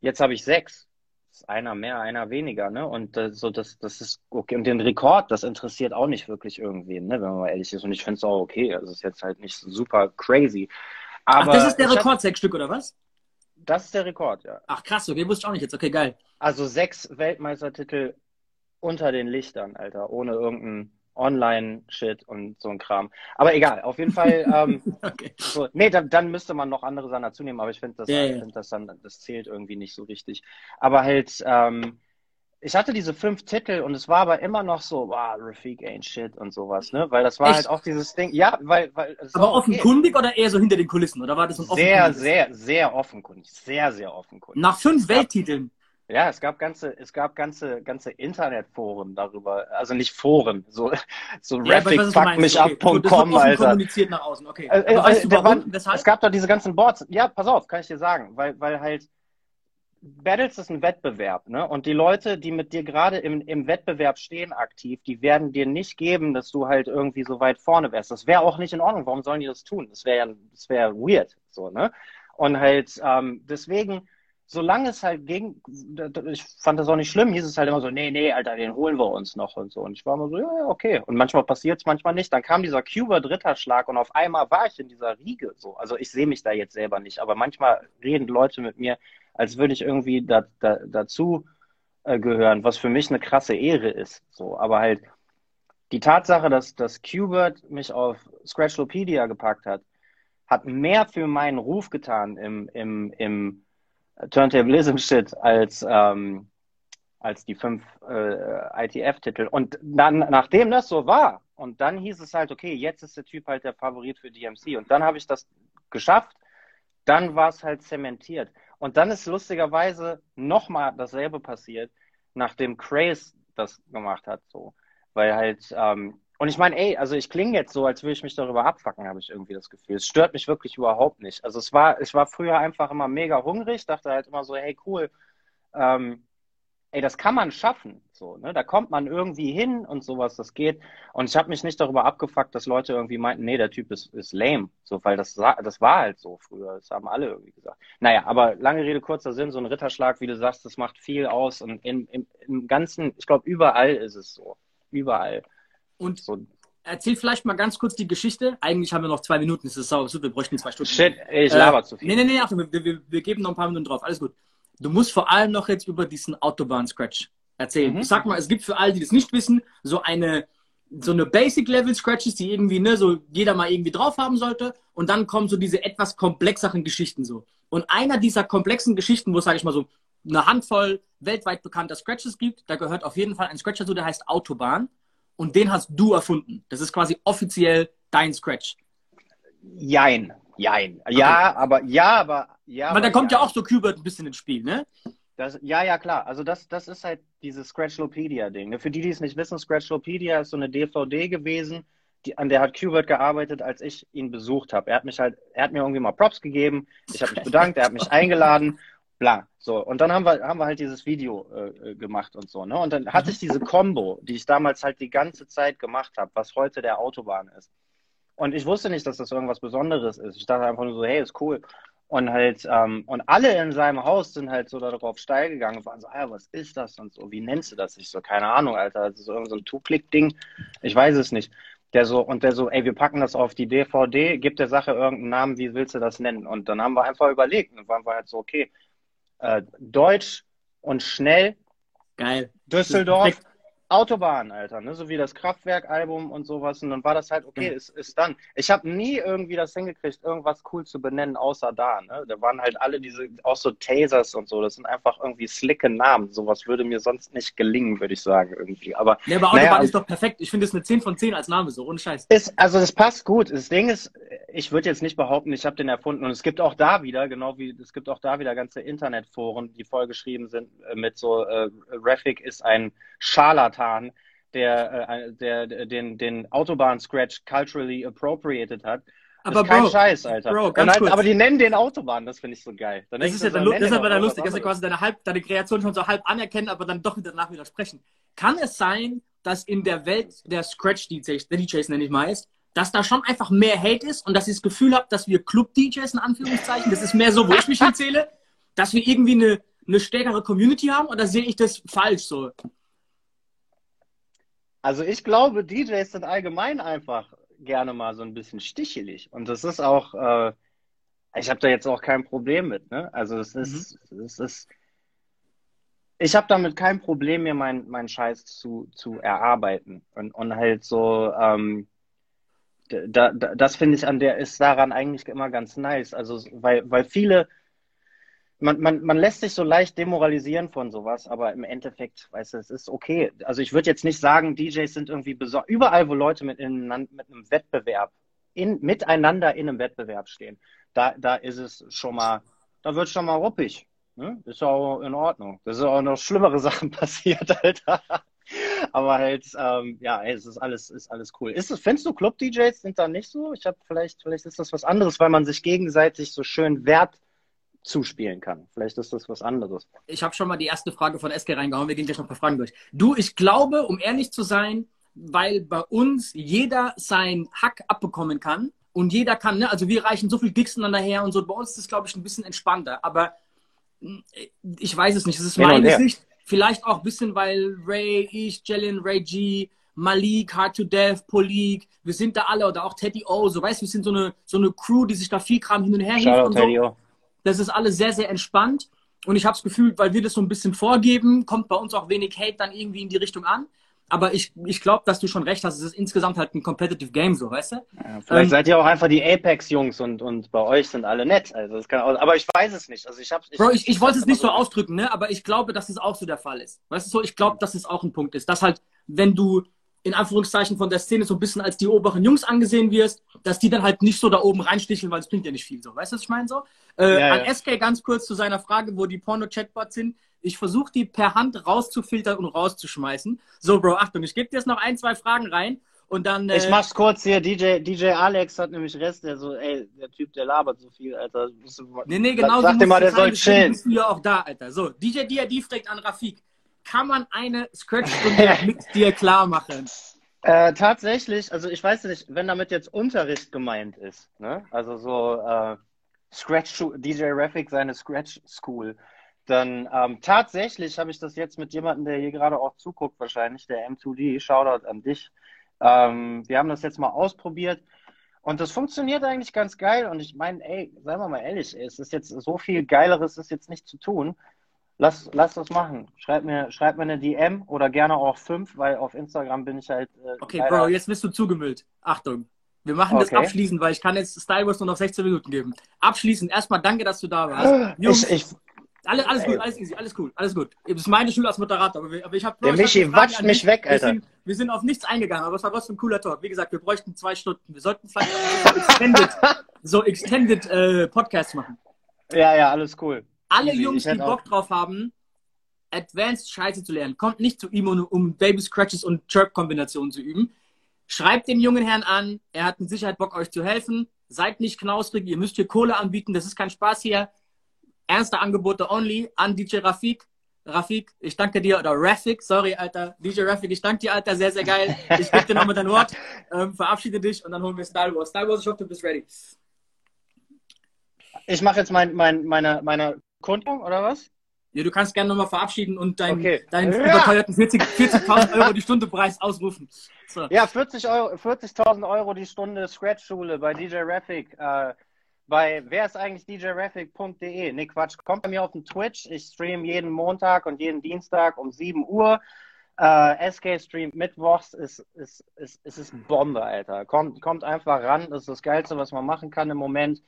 Speaker 3: jetzt habe ich sechs. Einer mehr, einer weniger, ne? Und äh, so, das, das ist okay. Und den Rekord, das interessiert auch nicht wirklich irgendwen, ne? Wenn man mal ehrlich ist. Und ich finde es auch okay. Also es ist jetzt halt nicht super crazy.
Speaker 1: Aber Ach, das ist der Rekord, hab, sechs Stück, oder was?
Speaker 3: Das ist der Rekord, ja.
Speaker 1: Ach krass, okay, wusste ich auch nicht jetzt. Okay, geil.
Speaker 3: Also sechs Weltmeistertitel unter den Lichtern, Alter, ohne irgendeinen Online-Shit und so ein Kram. Aber egal, auf jeden Fall. Ähm, okay. so, nee, dann, dann, müsste man noch andere Sachen dazu nehmen, aber ich finde das, ja, ja. Find das dann, das zählt irgendwie nicht so richtig. Aber halt, ähm, ich hatte diese fünf Titel und es war aber immer noch so, wow, Rafik ain't shit und sowas, ne? Weil das war Echt? halt auch dieses Ding, ja, weil, weil
Speaker 1: Aber offenkundig okay. oder eher so hinter den Kulissen, oder war das
Speaker 3: ein Sehr, sehr, sehr offenkundig, sehr, sehr offenkundig.
Speaker 1: Nach fünf Welttiteln.
Speaker 3: Ja, es gab ganze, es gab ganze, ganze Internetforen darüber, also nicht Foren, so, so ja, rapidfuckmichup.com, okay. Alter. kommuniziert nach außen, okay. Äh, äh, weißt du warum? Waren, es gab doch diese ganzen Boards. Ja, pass auf, kann ich dir sagen, weil, weil halt Battles ist ein Wettbewerb, ne? Und die Leute, die mit dir gerade im, im Wettbewerb stehen aktiv, die werden dir nicht geben, dass du halt irgendwie so weit vorne wärst. Das wäre auch nicht in Ordnung. Warum sollen die das tun? Das wäre ja, das wäre weird, so, ne? Und halt, ähm, deswegen, solange es halt gegen, ich fand das auch nicht schlimm, hieß es halt immer so, nee, nee, Alter, den holen wir uns noch und so. Und ich war immer so, ja, okay. Und manchmal passiert es, manchmal nicht. Dann kam dieser Cuba dritter Schlag und auf einmal war ich in dieser Riege so. Also ich sehe mich da jetzt selber nicht, aber manchmal reden Leute mit mir, als würde ich irgendwie da, da, dazu äh, gehören, was für mich eine krasse Ehre ist. So, aber halt die Tatsache, dass, dass Qbert mich auf Scratchlopedia gepackt hat, hat mehr für meinen Ruf getan im, im, im Turntablism-Shit als, ähm, als die fünf äh, ITF-Titel. Und dann, nachdem das so war, und dann hieß es halt, okay, jetzt ist der Typ halt der Favorit für DMC. Und dann habe ich das geschafft. Dann war es halt zementiert. Und dann ist lustigerweise nochmal dasselbe passiert, nachdem Craze das gemacht hat, so. Weil halt, ähm, und ich meine, ey, also ich klinge jetzt so, als würde ich mich darüber abfacken, habe ich irgendwie das Gefühl. Es stört mich wirklich überhaupt nicht. Also es war, ich war früher einfach immer mega hungrig, dachte halt immer so, hey, cool, ähm, ey, das kann man schaffen. So, ne? Da kommt man irgendwie hin und sowas, das geht. Und ich habe mich nicht darüber abgefuckt, dass Leute irgendwie meinten, nee, der Typ ist, ist lame. So, weil das, das war halt so früher. Das haben alle irgendwie gesagt. Naja, aber lange Rede, kurzer Sinn, so ein Ritterschlag, wie du sagst, das macht viel aus. Und im, im, im Ganzen, ich glaube, überall ist es so. Überall.
Speaker 1: Und so. erzähl vielleicht mal ganz kurz die Geschichte. Eigentlich haben wir noch zwei Minuten, es ist sauer, wir bräuchten zwei Stunden.
Speaker 3: Shit, ich laber äh, zu viel.
Speaker 1: Nee, nee, nee, Achtung, wir, wir, wir geben noch ein paar Minuten drauf. Alles gut. Du musst vor allem noch jetzt über diesen Autobahn-Scratch erzählen. Mhm. Ich sag mal, es gibt für alle, die das nicht wissen, so eine so eine Basic-Level-Scratches, die irgendwie, ne, so jeder mal irgendwie drauf haben sollte. Und dann kommen so diese etwas komplexeren Geschichten so. Und einer dieser komplexen Geschichten, wo es, sage ich mal so, eine Handvoll weltweit bekannter Scratches gibt, da gehört auf jeden Fall ein Scratcher zu, der heißt Autobahn. Und den hast du erfunden. Das ist quasi offiziell dein Scratch.
Speaker 3: Jein, jein. Ja, okay. aber, ja, aber, ja.
Speaker 1: Weil da kommt ja. ja auch so Qbert ein bisschen ins Spiel, ne?
Speaker 3: Das, ja, ja, klar. Also das, das ist halt dieses Scratchlopedia-Ding. Ne? Für die, die es nicht wissen, Scratchlopedia ist so eine DVD gewesen, die, an der hat Qbert gearbeitet, als ich ihn besucht habe. Er hat mich halt, er hat mir irgendwie mal Props gegeben, ich habe mich bedankt, er hat mich eingeladen, bla. So, und dann haben wir, haben wir halt dieses Video äh, äh gemacht und so, ne? Und dann hatte ich diese Combo, die ich damals halt die ganze Zeit gemacht habe, was heute der Autobahn ist. Und ich wusste nicht, dass das irgendwas Besonderes ist. Ich dachte einfach nur so, hey, ist cool. Und halt, ähm, und alle in seinem Haus sind halt so darauf steil gegangen und waren so, ah, was ist das und so, wie nennst du das? Ich so, keine Ahnung, Alter, das ist irgend so ein Two-Click-Ding, ich weiß es nicht. Der so, und der so, ey, wir packen das auf die DVD, gib der Sache irgendeinen Namen, wie willst du das nennen? Und dann haben wir einfach überlegt und waren wir halt so, okay, äh, Deutsch und schnell.
Speaker 1: Geil.
Speaker 3: Düsseldorf. Autobahn, Alter, ne? so wie das Kraftwerk-Album und sowas. Und dann war das halt, okay,
Speaker 1: Mhm.
Speaker 3: ist, ist dann. Ich habe nie irgendwie das hingekriegt, irgendwas cool zu benennen, außer da. Ne? Da waren halt alle diese, auch so Tasers und so. Das sind einfach irgendwie slicke Namen. Sowas würde mir sonst nicht gelingen, würde ich sagen, irgendwie. Aber
Speaker 1: Ja, aber Autobahn
Speaker 3: Naja,
Speaker 1: ist doch perfekt. Ich finde es eine 10 von 10 als Name, so ohne Scheiß.
Speaker 3: ist, also das passt gut. Das Ding ist, ich würde jetzt nicht behaupten, ich habe den erfunden. Und es gibt auch da wieder, genau wie es gibt auch da wieder ganze Internetforen, die vollgeschrieben sind äh, mit so, äh, Rafik ist ein Scharlatan, der, äh, der, der den, den Autobahn-Scratch culturally appropriated hat.
Speaker 1: Aber
Speaker 3: ist kein
Speaker 1: Bro,
Speaker 3: Scheiß, Alter.
Speaker 1: Bro,
Speaker 3: halt, aber die nennen den Autobahn, das finde ich so geil. Dann
Speaker 1: Das ist ja dann, das ist aber dann lustig, dass
Speaker 3: anderes.
Speaker 1: quasi deine, halb, deine Kreation schon so halb anerkennen, aber dann doch danach widersprechen. Kann es sein, dass in der Welt der Scratch-DJs, der DJs nenne ich mal ist, dass da schon einfach mehr Hate ist und dass ich das Gefühl habe, dass wir Club-DJs in Anführungszeichen, das ist mehr so, wo ich mich hinzähle, dass wir irgendwie eine, eine stärkere Community haben oder sehe ich das falsch so?
Speaker 3: Also ich glaube, DJs sind allgemein einfach gerne mal so ein bisschen stichelig. Und das ist auch, äh, ich habe da jetzt auch kein Problem mit. Ne? Also es ist, es ist, ich habe damit kein Problem, mir meinen mein Scheiß zu, zu erarbeiten. Und, und halt so, ähm, da, da, das finde ich an der ist daran eigentlich immer ganz nice. Also weil, weil viele man, man, man lässt sich so leicht demoralisieren von sowas, aber im Endeffekt, weißt du, es ist okay. Also ich würde jetzt nicht sagen, DJs sind irgendwie besonders. Überall, wo Leute mit, in, mit einem Wettbewerb, in, miteinander in einem Wettbewerb stehen, da, da ist es schon mal, da wird schon mal ruppig. Ne? Ist auch in Ordnung. Das ist auch noch schlimmere Sachen passiert, Alter. Aber halt, ähm, ja, ey, es ist alles, ist alles cool. Ist es, findest du Club-DJs sind da nicht so? Ich habe vielleicht, vielleicht ist das was anderes, weil man sich gegenseitig so schön Wert zuspielen kann. Vielleicht ist das was anderes.
Speaker 1: Ich habe schon mal die erste Frage von SK reingehauen. Wir gehen gleich noch ein paar Fragen durch. Du, ich glaube, um ehrlich zu sein, weil bei uns jeder sein Hack abbekommen kann und jeder kann, ne, also wir reichen so viel Gigs einander her und so. Bei uns ist es, glaube ich, ein bisschen entspannter. Aber mh, ich weiß es nicht. Das ist
Speaker 3: Hin
Speaker 1: meine. Sicht. Vielleicht auch ein bisschen, weil Ray, ich, Jalen, Ray G, Malik, Hard to Death, Polik, wir sind da alle oder auch Teddy O, so weißt du, wir sind so eine, so eine Crew, die sich da viel Kram hin und her hilft
Speaker 3: Shoutout
Speaker 1: und so. Das ist alles sehr, sehr entspannt. Und ich habe das Gefühl, weil wir das so ein bisschen vorgeben, kommt bei uns auch wenig Hate dann irgendwie in die Richtung an. Aber ich, ich glaube, dass du schon recht hast. Es ist insgesamt halt ein competitive Game, so, weißt du?
Speaker 3: Ja, vielleicht
Speaker 1: Ähm,
Speaker 3: seid ihr auch einfach die Apex-Jungs und, und bei euch sind alle nett. Also das kann auch, aber ich weiß es nicht. Also ich hab's, ich,
Speaker 1: Bro, ich, ich wollte es nicht so ausdrücken, ne? aber ich glaube, dass es auch so der Fall ist. Weißt du so? Ich glaube, dass es auch ein Punkt ist. Dass halt, wenn du in Anführungszeichen von der Szene so ein bisschen als die oberen Jungs angesehen wirst, dass die dann halt nicht so da oben reinsticheln, weil es bringt ja nicht viel so. Weißt du, was ich meine so? Äh,
Speaker 3: Ja,
Speaker 1: an
Speaker 3: ja.
Speaker 1: SK ganz kurz zu seiner Frage, wo die Porno-Chatbots sind. Ich versuche die per Hand rauszufiltern und rauszuschmeißen. So, Bro, Achtung, ich gebe dir jetzt noch ein, zwei Fragen rein und dann. Äh,
Speaker 3: Ich mach's kurz hier. DJ, DJ Alex hat nämlich Rest, der so, ey, der Typ, der labert so viel, Alter. Du
Speaker 1: Nee, nee, genau
Speaker 3: Sag
Speaker 1: so
Speaker 3: dir mal, der soll chillen.
Speaker 1: bist du ja auch da, Alter. So, DJ DRD fragt an Rafik. Kann man eine Scratch-Stunde mit dir klar machen?
Speaker 3: Äh, tatsächlich, also ich weiß nicht, wenn damit jetzt Unterricht gemeint ist, ne? Also so äh, Scratch DJ Raffic seine Scratch School, dann ähm, tatsächlich habe ich das jetzt mit jemandem, der hier gerade auch zuguckt, wahrscheinlich, der M2D, Shoutout an dich. Ähm, wir haben das jetzt mal ausprobiert und das funktioniert eigentlich ganz geil. Und ich meine, ey, seien wir mal ehrlich, ey, es ist jetzt so viel Geileres ist jetzt nicht zu tun. Lass, lass das machen. Schreib mir, schreib mir eine DM oder gerne auch fünf, weil auf Instagram bin ich halt. Äh,
Speaker 1: Okay, Bro, jetzt bist du zugemüllt. Achtung. Wir machen das
Speaker 3: Okay.
Speaker 1: abschließend, weil ich kann jetzt Star Wars nur noch 16 Minuten geben. Abschließend, erstmal danke, dass du da warst. Jungs,
Speaker 3: Ich, ich,
Speaker 1: alles, alles gut, alles easy, alles cool, alles gut. Das ist meine Schule als Moderator, aber, wir, aber ich habe
Speaker 3: Der Michi watscht mich weg, Alter.
Speaker 1: Wir sind, wir sind auf nichts eingegangen, aber es war trotzdem ein cooler Talk. Wie gesagt, wir bräuchten zwei Stunden. Wir sollten vielleicht so extended, so extended äh, Podcasts machen.
Speaker 3: ja, ja, alles cool.
Speaker 1: Alle
Speaker 3: Easy,
Speaker 1: Jungs, die Bock drauf haben, Advanced Scheiße zu lernen, kommt nicht zu ihm, um, Baby Scratches und Chirp-Kombinationen zu üben. Schreibt den jungen Herrn an, er hat mit Sicherheit Bock, euch zu helfen. Seid nicht knausrig, ihr müsst hier Kohle anbieten, das ist kein Spaß hier. Ernste Angebote only an DJ Rafik. Rafik, ich danke dir, oder Rafik, sorry, Alter. DJ Rafik, ich danke dir, Alter, sehr, sehr geil. Ich gebe dir nochmal dein Wort, ähm, verabschiede dich und dann holen wir Style Wars. Style Wars, ich hoffe, du bist ready.
Speaker 3: Ich mache jetzt mein, mein, meine, meine Kundung, oder was?
Speaker 1: Ja, du kannst gerne nochmal verabschieden und deinen
Speaker 3: Okay.
Speaker 1: deinen
Speaker 3: Ja.
Speaker 1: überteuerten 40 40.000 Euro die Stunde Preis ausrufen. So.
Speaker 3: Ja, 40 Euro, 40.000 Euro die Stunde Scratch-Schule bei DJ Raffic. Äh, bei wer ist eigentlich djraffic.de? Nee, Quatsch. Kommt bei mir auf den Twitch. Ich stream jeden Montag und jeden Dienstag um 7 Uhr. Äh, SK Stream Mittwochs ist, ist, ist, ist, ist Bombe, Alter. Kommt, kommt einfach ran. Das ist das Geilste, was man machen kann im Moment.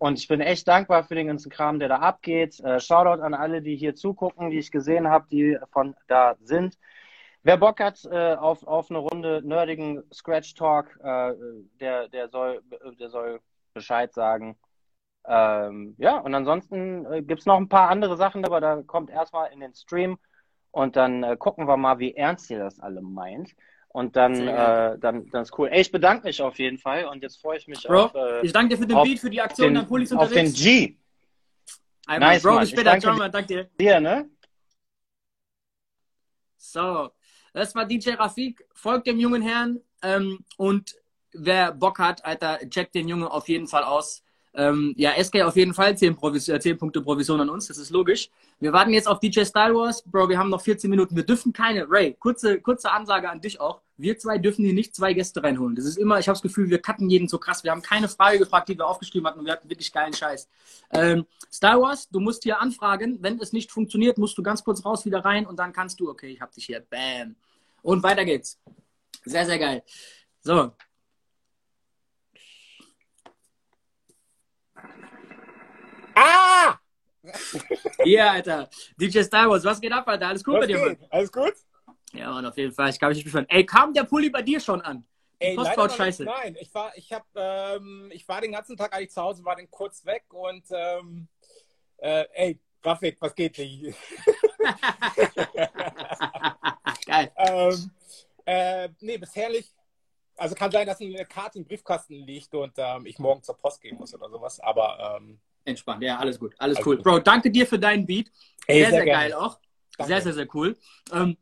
Speaker 3: Und ich bin echt dankbar für den ganzen Kram, der da abgeht. Äh, Shoutout an alle, die hier zugucken, die ich gesehen habe, die von da sind. Wer Bock hat äh, auf, auf eine Runde nerdigen Scratch Talk, äh, der, der, soll, der soll Bescheid sagen. Ähm, ja, und ansonsten äh, gibt es noch ein paar andere Sachen, aber da kommt erstmal in den Stream und dann äh, gucken wir mal, wie ernst ihr das alle meint. Und dann, äh, dann, dann ist cool. Ey, ich bedanke mich auf jeden Fall und jetzt freue ich mich
Speaker 1: Bro,
Speaker 3: auf. Äh,
Speaker 1: ich danke dir für den
Speaker 3: auf
Speaker 1: Beat, für die Aktion,
Speaker 3: den,
Speaker 1: dann Pulis
Speaker 3: auf den
Speaker 1: unterwegs.
Speaker 3: G.
Speaker 1: Einmal,
Speaker 3: Nice,
Speaker 1: Bro,
Speaker 3: Mann.
Speaker 1: bis
Speaker 3: Ich
Speaker 1: später.
Speaker 3: danke
Speaker 1: Ciao,
Speaker 3: dir.
Speaker 1: Mann. Danke dir.
Speaker 3: Hier, ne?
Speaker 1: So, das war DJ Rafik. Folgt dem jungen Herrn ähm, und wer Bock hat, Alter, checkt den Jungen auf jeden Fall aus. Ähm, ja, SK auf jeden Fall 10, Provis äh, 10 Punkte Provision an uns, das ist logisch. Wir warten jetzt auf DJ Style Wars. Bro, wir haben noch 14 Minuten. Wir dürfen keine, Ray, kurze, kurze Ansage an dich auch. Wir zwei dürfen hier nicht zwei Gäste reinholen. Das ist immer, ich habe das Gefühl, wir cutten jeden so krass. Wir haben keine Frage gefragt, die wir aufgeschrieben hatten und wir hatten wirklich geilen Scheiß. Ähm, Star Wars, du musst hier anfragen. Wenn es nicht funktioniert, musst du ganz kurz raus, wieder rein und dann kannst du, okay, ich hab dich hier. Bam. Und weiter geht's. Sehr, sehr geil. So.
Speaker 4: Ah!
Speaker 1: Hier, Alter. DJ Star Wars, was geht ab, Alter? Alles cool
Speaker 4: Was
Speaker 1: bei dir, Mann?
Speaker 4: Alles gut?
Speaker 1: Ja, Mann, auf jeden Fall. Ich kann mich nicht beschweren. Ey, kam der Pulli bei dir schon an? Die
Speaker 4: Ey,
Speaker 1: Post
Speaker 4: noch
Speaker 1: scheiße.
Speaker 4: Nein, ich war, ich hab, ähm, ich war den ganzen Tag eigentlich zu Hause, war dann kurz weg und ähm, äh, ey, Grafik, was geht nicht?
Speaker 1: Geil.
Speaker 4: ähm, äh, nee, bisher nicht. Also kann sein, dass eine Karte im Briefkasten liegt und ähm, ich morgen zur Post gehen muss oder sowas. Aber ähm,
Speaker 1: Entspannt, ja, alles gut. Alles cool. Bro, danke dir für deinen Beat.
Speaker 4: ey,
Speaker 1: sehr, sehr,
Speaker 4: gerne.
Speaker 1: geil auch.
Speaker 4: Danke.
Speaker 1: Sehr, sehr, sehr cool. Ähm,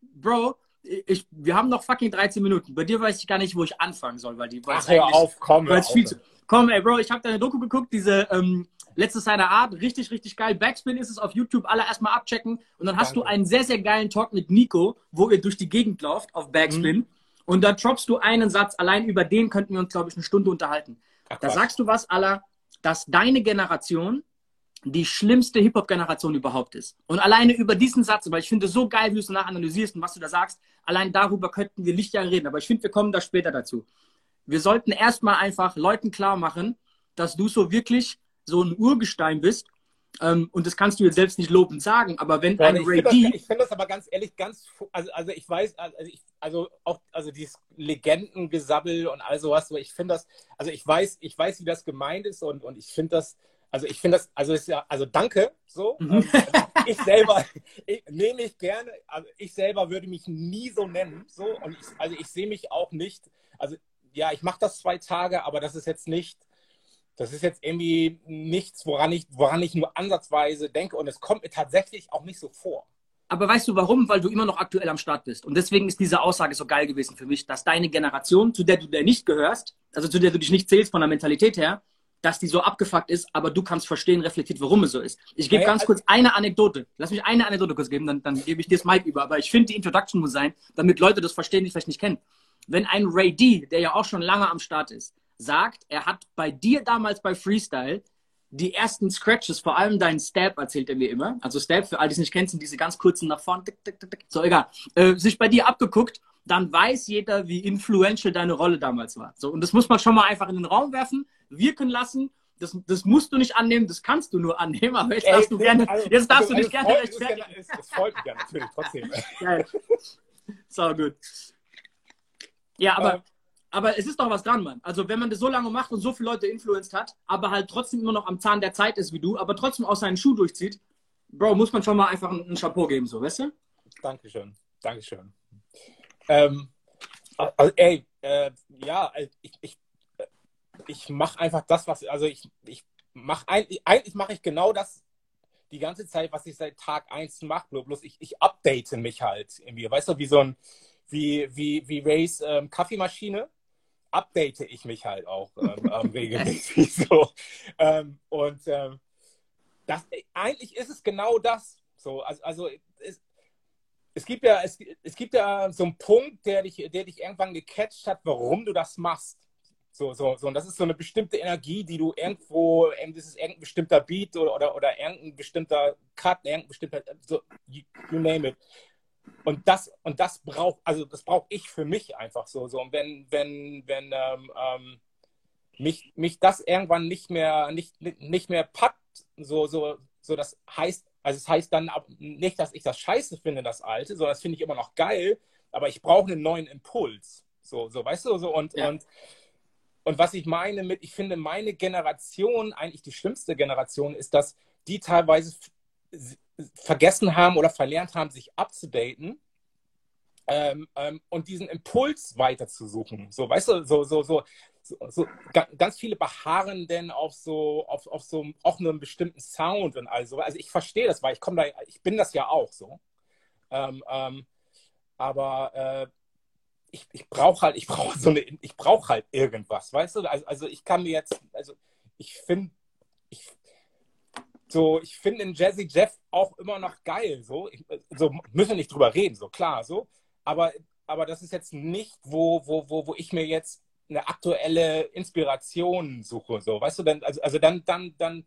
Speaker 1: Bro, ich, wir haben noch fucking 13 Minuten. Bei dir weiß ich gar nicht, wo ich anfangen soll, weil die
Speaker 4: Ach, hör auf, komm. hör auf.
Speaker 1: viel zu. Komm, ey, Bro, ich habe deine Doku geguckt, diese ähm, letzte seiner Art, richtig, richtig geil. Backspin ist es auf YouTube, alle erstmal abchecken. Und dann hast
Speaker 4: Danke.
Speaker 1: du einen sehr, sehr geilen Talk mit Nico, wo ihr durch die Gegend lauft auf Backspin.
Speaker 4: Mhm.
Speaker 1: Und da droppst du einen Satz, allein über den könnten wir uns, glaube ich, eine Stunde unterhalten.
Speaker 4: Ach,
Speaker 1: Da sagst du was, aller, dass deine Generation die schlimmste Hip-Hop-Generation überhaupt ist. Und alleine über diesen Satz, weil ich finde so geil, wie du es danach analysierst und was du da sagst, allein darüber könnten wir Lichtjahre reden. Aber ich finde, wir kommen da später dazu. Wir sollten erstmal einfach Leuten klar machen, dass du so wirklich so ein Urgestein bist. Ähm, und das kannst du jetzt selbst nicht lobend sagen, aber wenn
Speaker 4: Ja,
Speaker 1: ein
Speaker 4: ich
Speaker 1: Ray
Speaker 4: finde
Speaker 1: D.
Speaker 4: das, ich find das aber ganz ehrlich ganz, also, also ich weiß, also, ich, also auch, also dieses Legendengesabbel und all sowas, so ich finde das, also ich weiß, ich weiß, wie das gemeint ist und, und ich finde das, also ich finde das, also ist ja, also danke, so.
Speaker 1: Mhm.
Speaker 4: Ähm, ich selber, ich, nehme ich gerne, also ich selber würde mich nie so nennen, so und ich, also ich sehe mich auch nicht, also ja, ich mache das zwei Tage, aber das ist jetzt nicht, das ist jetzt irgendwie nichts, woran ich, woran ich nur ansatzweise denke und es kommt mir tatsächlich auch nicht so vor.
Speaker 1: Aber weißt du warum? Weil du immer noch aktuell am Start bist. Und deswegen ist diese Aussage so geil gewesen für mich, dass deine Generation, zu der du der nicht gehörst, also zu der du dich nicht zählst von der Mentalität her, dass die so abgefuckt ist, aber du kannst verstehen, reflektiert, warum es so ist. Ich gebe
Speaker 4: Naja,
Speaker 1: ganz
Speaker 4: also-
Speaker 1: kurz eine Anekdote. Lass mich eine Anekdote kurz geben, dann, dann gebe ich dir das Mic über. Aber ich finde, die Introduction muss sein, damit Leute das verstehen, die vielleicht nicht kennen. Wenn ein Ray D, der ja auch schon lange am Start ist, sagt, er hat bei dir damals bei Freestyle die ersten Scratches, vor allem deinen Stab, erzählt er mir immer. Also Stab, für alle, die es nicht kennen, sind diese ganz kurzen nach vorne, tick, tick, tick, tick. so egal, äh, sich bei dir abgeguckt, dann weiß jeder, wie influential deine Rolle damals war. So, und das muss man schon mal einfach in den Raum werfen, wirken lassen. Das, das musst du nicht annehmen, das kannst du nur annehmen, aber jetzt darfst du gerne,
Speaker 4: also-
Speaker 1: jetzt darfst du
Speaker 4: also
Speaker 1: dich
Speaker 4: es
Speaker 1: gerne rechtfertigen.
Speaker 4: ja- Es, es freut mich ja natürlich trotzdem.
Speaker 1: Geil. So gut. Ja, aber,
Speaker 4: Ähm.
Speaker 1: Aber es ist doch was dran, Mann. Also wenn man das so lange macht und so viele Leute influenced hat, aber halt trotzdem immer noch am Zahn der Zeit ist wie du, aber trotzdem aus seinen Schuh durchzieht, Bro, muss man schon mal einfach ein, ein Chapeau geben, so, weißt du?
Speaker 4: Dankeschön. Dankeschön. Ähm, also, ey, äh, ja, ich, ich, ich mache einfach das, was, also ich, ich mache eigentlich, eigentlich mache ich genau das die ganze Zeit, was ich seit Tag 1 mache, bloß ich, ich update mich halt irgendwie, weißt du, wie so ein, wie, wie, wie Rays ähm, Kaffeemaschine, update ich mich halt auch ähm, ähm, regelmäßig so. Ähm, und ähm, das, eigentlich ist es genau das. So, also, also es, es gibt ja, es, es gibt ja so einen Punkt, der dich, der dich irgendwann gecatcht hat, warum du das machst. So, so, so. Und das ist so eine bestimmte Energie, die du irgendwo, das ist irgendein bestimmter Beat oder, oder, oder irgendein bestimmter Cut, irgendein bestimmter, so, you, you name it. Und das, und das braucht, also das brauche ich für mich einfach so. so. Und wenn, wenn, wenn ähm, ähm, mich, mich das irgendwann nicht mehr, nicht, nicht mehr packt, so, so, so das heißt, also es das heißt dann nicht, dass ich das scheiße finde, das Alte, sondern das finde ich immer noch geil, aber ich brauche einen neuen Impuls. So, so, weißt du, so und, ja. und, und was ich meine mit, ich finde, meine Generation, eigentlich die schlimmste Generation, ist, dass die teilweise vergessen haben oder verlernt haben, sich abzudaten ähm, ähm, und diesen Impuls weiterzusuchen. So, weißt du, so, so, so, so, so ganz viele beharren denn auf so, auf, auf so auch einen bestimmten Sound und also. Also ich verstehe das, weil ich komme da, ich bin das ja auch so. Ähm, ähm aber äh, ich, ich brauche halt, ich brauche so eine, ich brauche halt irgendwas, weißt du? Also, also ich kann mir jetzt, also ich finde, ich, so, ich finde den Jazzy Jeff auch immer noch geil, so, ich, so müssen wir nicht drüber reden, so klar, so, aber, aber das ist jetzt nicht, wo, wo, wo, wo ich mir jetzt eine aktuelle Inspiration suche, so, weißt du, dann, also, also dann, dann, dann,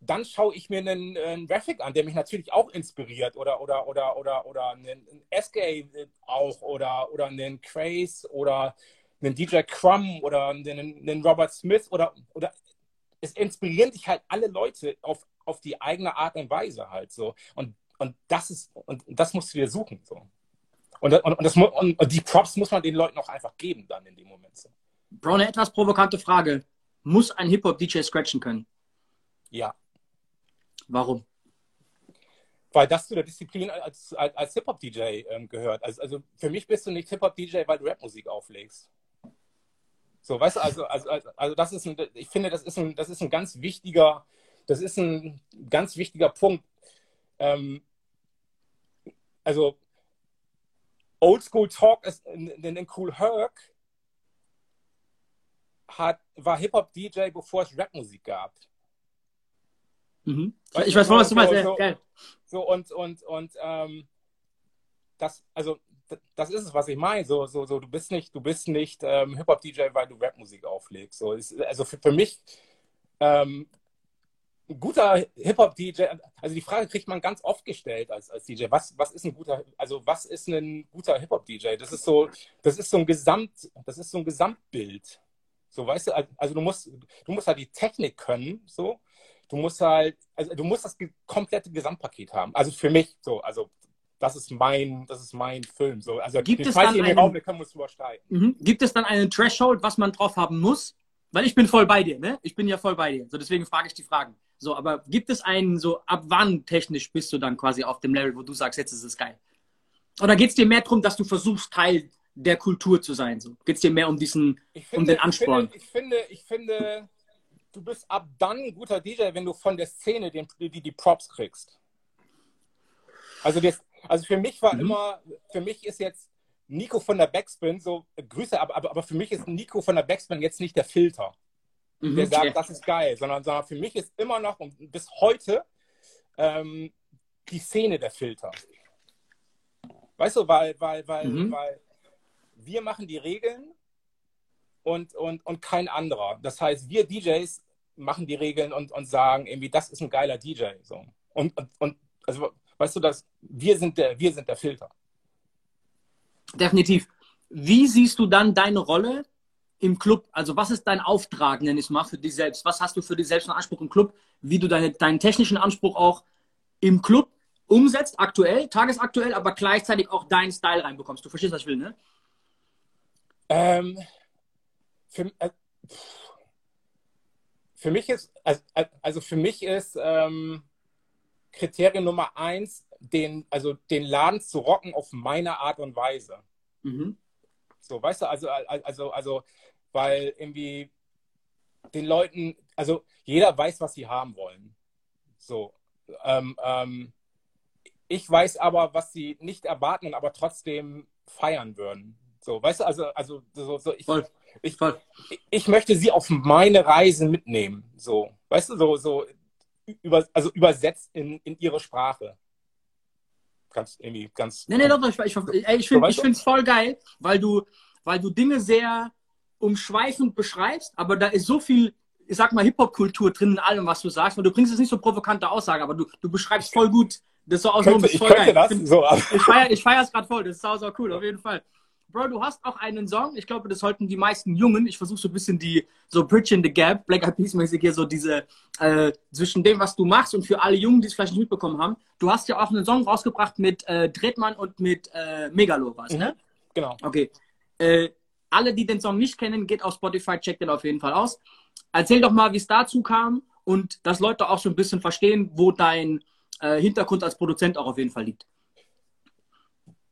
Speaker 4: dann schaue ich mir einen, einen Graphic an, der mich natürlich auch inspiriert oder oder oder oder oder einen, einen SK auch oder oder einen Craze oder einen DJ Crumb oder einen, einen Robert Smith oder oder es inspirieren dich halt alle Leute auf, auf die eigene Art und Weise halt so und und das ist und das musst du dir suchen so und, und, und, das, und die Props muss man den Leuten auch einfach geben dann in dem Moment so.
Speaker 1: Bro, eine etwas provokante Frage. Muss ein Hip-Hop-DJ scratchen können?
Speaker 4: Ja.
Speaker 1: Warum?
Speaker 4: Weil das zu der Disziplin als, als, als Hip-Hop-DJ ähm, gehört. Also, also für mich bist du nicht Hip-Hop-DJ, weil du Rapmusik auflegst. So, weißt du, also, also, also das ist ein, ich finde, das ist ein, das ist ein ganz wichtiger, das ist ein ganz wichtiger Punkt. Ähm, also Oldschool Talk ist in, in Cool Herc hat, war Hip-Hop-DJ, bevor es Rapmusik gab.
Speaker 1: Mhm. Ich weiß, was du meinst.
Speaker 4: So, so, so, und, und, und ähm, das, also das ist es, was ich meine. So, so, so, du bist nicht, du bist nicht ähm, Hip-Hop-DJ, weil du Rapmusik auflegst. So, ist, also für, für mich ähm, ein guter Hip-Hop-DJ, also die Frage kriegt man ganz oft gestellt als, als DJ. Was, was ist ein guter, also was ist ein guter Hip-Hop-DJ? Das ist so, das ist so ein Gesamt, das ist so ein Gesamtbild. So, weißt du, also du musst, du musst halt die Technik können, so, du musst halt, also du musst das komplette Gesamtpaket haben. Also für mich so, also das ist mein, das ist mein Film. So, also
Speaker 1: gibt es dann einen,
Speaker 4: Raum, können wir uns übersteigen.
Speaker 1: Mhm. Gibt es dann einen Threshold, was man drauf haben muss? Weil ich bin voll bei dir, ne? Ich bin ja voll bei dir. So deswegen frage ich die Fragen. So, aber gibt es einen so, ab wann technisch bist du dann quasi auf dem Level, wo du sagst, jetzt ist es geil? Oder geht es dir mehr darum, dass du versuchst, Teil der Kultur zu sein? So? Geht es dir mehr um diesen, finde, um den Ansporn?
Speaker 4: Ich finde, ich finde, ich finde du bist ab dann ein guter DJ, wenn du von der Szene den, die, die Props kriegst. Also, das, also für mich war mhm. immer, für mich ist jetzt Nico von der Backspin, so Grüße, aber, aber, aber für mich ist Nico von der Backspin jetzt nicht der Filter, mhm, der sagt, ja. das ist geil, sondern, sondern für mich ist immer noch und bis heute ähm, die Szene der Filter. Weißt du, weil, weil, weil, mhm. weil wir machen die Regeln und, und, und kein anderer. Das heißt, wir DJs machen die Regeln und, und sagen irgendwie, das ist ein geiler DJ. So. Und, und, und also, weißt du, dass wir sind der, wir sind der Filter.
Speaker 1: Definitiv. Wie siehst du dann deine Rolle im Club? Also was ist dein Auftrag, nenn ich es mal, für dich selbst? Was hast du für dich selbst einen Anspruch im Club? Wie du deine, deinen technischen Anspruch auch im Club umsetzt, aktuell, tagesaktuell, aber gleichzeitig auch deinen Style reinbekommst. Du verstehst, was ich will, ne?
Speaker 4: Ähm, für, äh, für mich ist, also, also für mich ist ähm, Kriterium Nummer eins, den, also den Laden zu rocken auf meine Art und Weise. Mhm. So, weißt du, also, also, also, weil irgendwie den Leuten, also jeder weiß, was sie haben wollen. So, ähm, ähm, ich weiß aber, was sie nicht erwarten und aber trotzdem feiern würden. So, weißt du, also, also so, so ich, Voll. Ich, ich möchte sie auf meine Reise mitnehmen. So, weißt du, so, so über, also übersetzt in, in ihre Sprache. Ganz irgendwie ganz.
Speaker 1: Nee, nee, doch, ich, ich, ich finde es voll geil, weil du, weil du Dinge sehr umschweifend beschreibst, aber da ist so viel, ich sag mal, Hip-Hop-Kultur drin in allem, was du sagst, weil du bringst jetzt nicht so provokante Aussagen, aber du, du beschreibst voll gut, Das ist auch
Speaker 4: Könnte,
Speaker 1: so
Speaker 4: ich
Speaker 1: voll
Speaker 4: könnte
Speaker 1: geil.
Speaker 4: das. So, aber-
Speaker 1: Ich feiere ich feier's gerade voll, das ist sau, sau cool, auf jeden Fall. Bro, du hast auch einen Song, ich glaube, das sollten die meisten Jungen, ich versuche so ein bisschen die, so Bridging the Gap, Black Eyed Peas mäßig hier, so diese, äh, zwischen dem, was du machst und für alle Jungen, die es vielleicht nicht mitbekommen haben. Du hast ja auch einen Song rausgebracht mit äh, Tretmann und mit äh, Megalo, was, ne?
Speaker 4: Genau.
Speaker 1: Okay. Äh, alle, die den Song nicht kennen, geht auf Spotify, checkt den auf jeden Fall aus. Erzähl doch mal, wie es dazu kam und dass Leute auch so ein bisschen verstehen, wo dein äh, Hintergrund als Produzent auch auf jeden Fall liegt.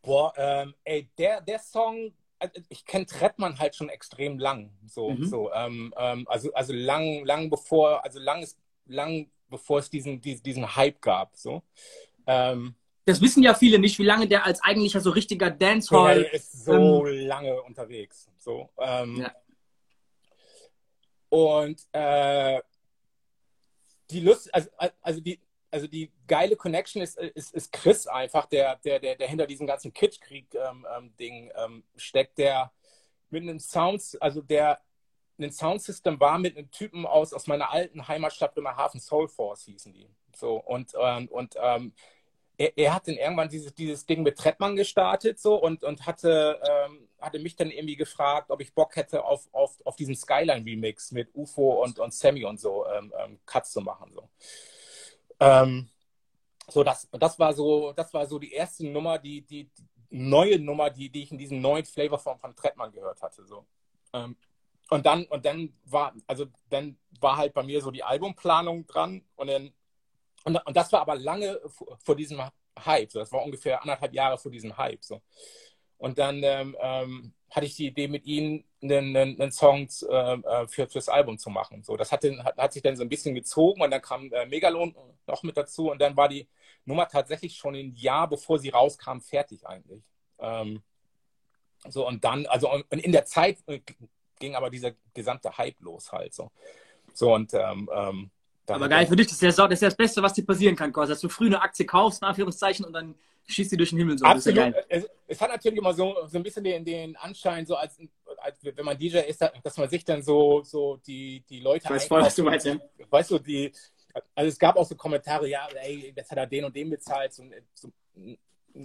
Speaker 4: Boah, ähm, ey, der, der Song, also ich kenne Trettmann halt schon extrem lang. So,
Speaker 1: Mhm.
Speaker 4: so, ähm, ähm, also, also lang, lang bevor, also lang ist, lang bevor es diesen, diesen, diesen Hype gab. So. Ähm,
Speaker 1: Das wissen ja viele nicht, wie lange der als eigentlicher so richtiger Dancehall.
Speaker 4: er ist so lange unterwegs. So, ähm,
Speaker 1: Ja.
Speaker 4: Und äh, die Lust, also, also die, also die geile Connection ist, ist, ist Chris einfach, der, der, der, der hinter diesem ganzen Kitschkrieg-Ding ähm, ähm, steckt, der mit einem Sounds, also der ein Soundsystem war mit einem Typen aus, aus meiner alten Heimatstadt Bremerhaven, Soul Force hießen die. So, und, ähm, und ähm, er, er hat dann irgendwann dieses, dieses Ding mit Trettmann gestartet so und, und hatte, ähm, hatte mich dann irgendwie gefragt, ob ich Bock hätte, auf, auf, auf diesen Skyline-Remix mit UFO und, und Sammy und so ähm, ähm, Cuts zu machen. So. Ähm, so, das, das war so, das war so die erste Nummer, die, die, die neue Nummer, die, die ich in diesem neuen Flavor von, von Trettmann gehört hatte. So. Ähm, und dann, und dann war, also dann war halt bei mir so die Albumplanung dran und dann, und, und das war aber lange vor, vor diesem Hype. So. Das war ungefähr anderthalb Jahre vor diesem Hype. So. Und dann ähm, ähm, hatte ich die Idee, mit ihnen einen, einen, einen Song äh, für, fürs Album zu machen. So, das hat, den, hat, hat sich dann so ein bisschen gezogen und dann kam äh, Megalon noch mit dazu und dann war die Nummer tatsächlich schon ein Jahr, bevor sie rauskam, fertig eigentlich. Ähm, so und dann, also und in der Zeit äh, ging aber dieser gesamte Hype los halt so. So und ähm, ähm,
Speaker 1: Aber geil für dich, das ist, ja, das ist ja das Beste, was dir passieren kann, quasi. Dass du früh eine Aktie kaufst, in Anführungszeichen, und dann schießt die durch den Himmel so. Das ist ja
Speaker 4: Absolut.
Speaker 1: geil.
Speaker 4: Es, es hat natürlich immer so, so ein bisschen den, den Anschein, so als, als wenn man DJ ist, dass man sich dann so, so die, die Leute.
Speaker 1: Ich weiß voll, was du meinst, ja.
Speaker 4: Weißt du, die, also es gab auch so Kommentare, ja, ey, jetzt hat er den und den bezahlt. So, so,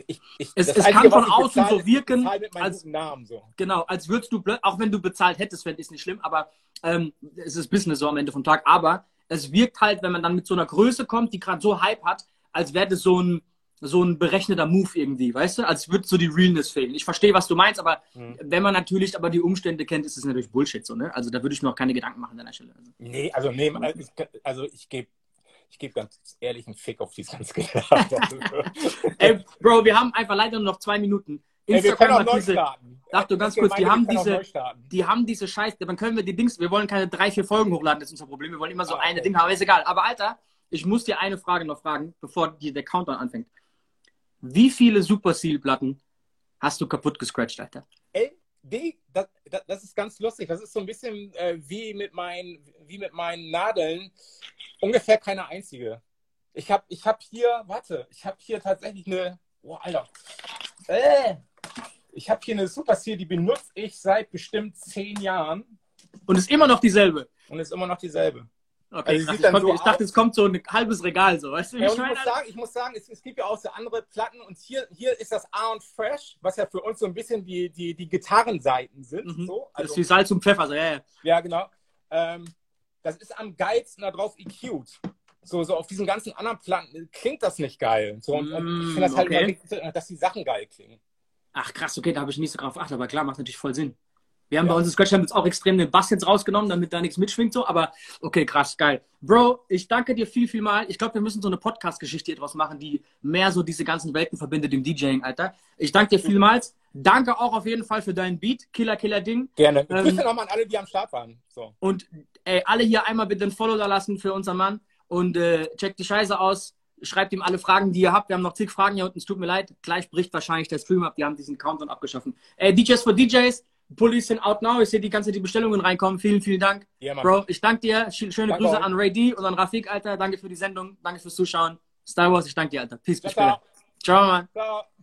Speaker 4: ich, ich,
Speaker 1: Es-
Speaker 4: das
Speaker 1: es
Speaker 4: Einzige,
Speaker 1: kann von außen
Speaker 4: bezahle,
Speaker 1: so wirken,
Speaker 4: ich bezahle mit meinem
Speaker 1: als-
Speaker 4: Namen so.
Speaker 1: Genau, als würdest du, auch wenn du bezahlt hättest, fände ich es nicht schlimm, aber ähm, es ist Business so am Ende vom Tag. Aber es wirkt halt, wenn man dann mit so einer Größe kommt, die gerade so Hype hat, als wäre das so ein, so ein berechneter Move irgendwie, weißt du? Als würde so die Realness fehlen. Ich verstehe, was du meinst, aber
Speaker 4: Mhm.
Speaker 1: wenn man natürlich aber die Umstände kennt, ist es natürlich Bullshit so, ne? Also da würde ich mir auch keine Gedanken machen an der Stelle. Also.
Speaker 4: Nee, also nee, also ich gebe ich gebe ganz ehrlich einen Fick auf dieses ganze Geld.
Speaker 1: Ey, Bro, wir haben einfach leider nur noch zwei Minuten.
Speaker 4: Ey, wir können
Speaker 1: Instagram
Speaker 4: auch neu
Speaker 1: diese,
Speaker 4: starten.
Speaker 1: Du ganz kurz, die haben diese- die haben diese Scheiße, dann können wir die Dings, wir wollen keine drei, vier Folgen hochladen, das ist unser Problem. Wir wollen immer so
Speaker 4: Ah,
Speaker 1: eine
Speaker 4: okay.
Speaker 1: Ding haben, aber ist egal. Aber Alter, ich muss dir eine Frage noch fragen, bevor die, der Countdown anfängt. Wie viele Super Seal-Platten hast du kaputt gescratcht, Alter?
Speaker 4: Ey, die, das, das, das ist ganz lustig. Das ist so ein bisschen äh, wie, mit meinen, wie mit meinen Nadeln. Ungefähr keine einzige. Ich habe ich hab hier, warte, ich habe hier tatsächlich eine, oh, Alter. Äh, ich habe hier eine Super Seal, die benutze ich seit bestimmt zehn Jahren
Speaker 1: Und ist immer noch dieselbe.
Speaker 4: und ist immer noch dieselbe.
Speaker 1: Okay,
Speaker 4: Also
Speaker 1: ich, konnte,
Speaker 4: so
Speaker 1: ich dachte, es kommt so ein halbes Regal, so, weißt du?
Speaker 4: Ja,
Speaker 1: ich
Speaker 4: muss sagen, ich muss sagen es, es gibt ja auch so andere Platten und hier, hier ist das A und Fresh, was ja für uns so ein bisschen die, die, die Gitarrenseiten sind.
Speaker 1: Mhm.
Speaker 4: So.
Speaker 1: das
Speaker 4: Also,
Speaker 1: ist wie Salz und Pfeffer, so, ja, ja.
Speaker 4: Ja, genau. Ähm, das ist am geilsten da drauf EQ'd. So, so auf diesen ganzen anderen Platten klingt das nicht geil. So, und, und ich finde das halt
Speaker 1: Mm, okay.
Speaker 4: immer dass die Sachen geil klingen.
Speaker 1: Ach krass, okay, da habe ich nicht so drauf geachtet, aber klar, macht natürlich voll Sinn. Wir haben
Speaker 4: Ja.
Speaker 1: bei uns in Scratch jetzt auch extrem den Bass jetzt rausgenommen, damit da nichts mitschwingt, so, aber okay, krass, geil. Bro, ich danke dir viel, viel mal. Ich glaube, wir müssen so eine Podcast-Geschichte etwas machen, die mehr so diese ganzen Welten verbindet im DJing, Alter. Ich danke dir vielmals. Danke auch auf jeden Fall für deinen Beat, Killer, Killer Ding.
Speaker 4: Gerne.
Speaker 1: Ähm,
Speaker 4: Grüße nochmal an alle, die am Start waren. So.
Speaker 1: Und ey, alle hier einmal bitte ein Follow da lassen für unseren Mann und äh, checkt die Scheiße aus. Schreibt ihm alle Fragen, die ihr habt. Wir haben noch zig Fragen hier unten. Es tut mir leid. Gleich bricht wahrscheinlich der Stream ab. Die haben diesen Countdown abgeschaffen. Äh, DJs for DJs. Pullis sind out now. Ich sehe die ganze Zeit die Bestellungen reinkommen. Vielen, vielen Dank.
Speaker 4: Ja.
Speaker 1: Bro, ich danke dir. Sch schöne
Speaker 4: Danke
Speaker 1: Grüße
Speaker 4: auch.
Speaker 1: an Ray D und an Rafik, Alter. Danke für die Sendung. Danke fürs Zuschauen. Star Wars, ich danke dir, Alter. Peace, bis später. Ciao, Mann.
Speaker 4: Ciao.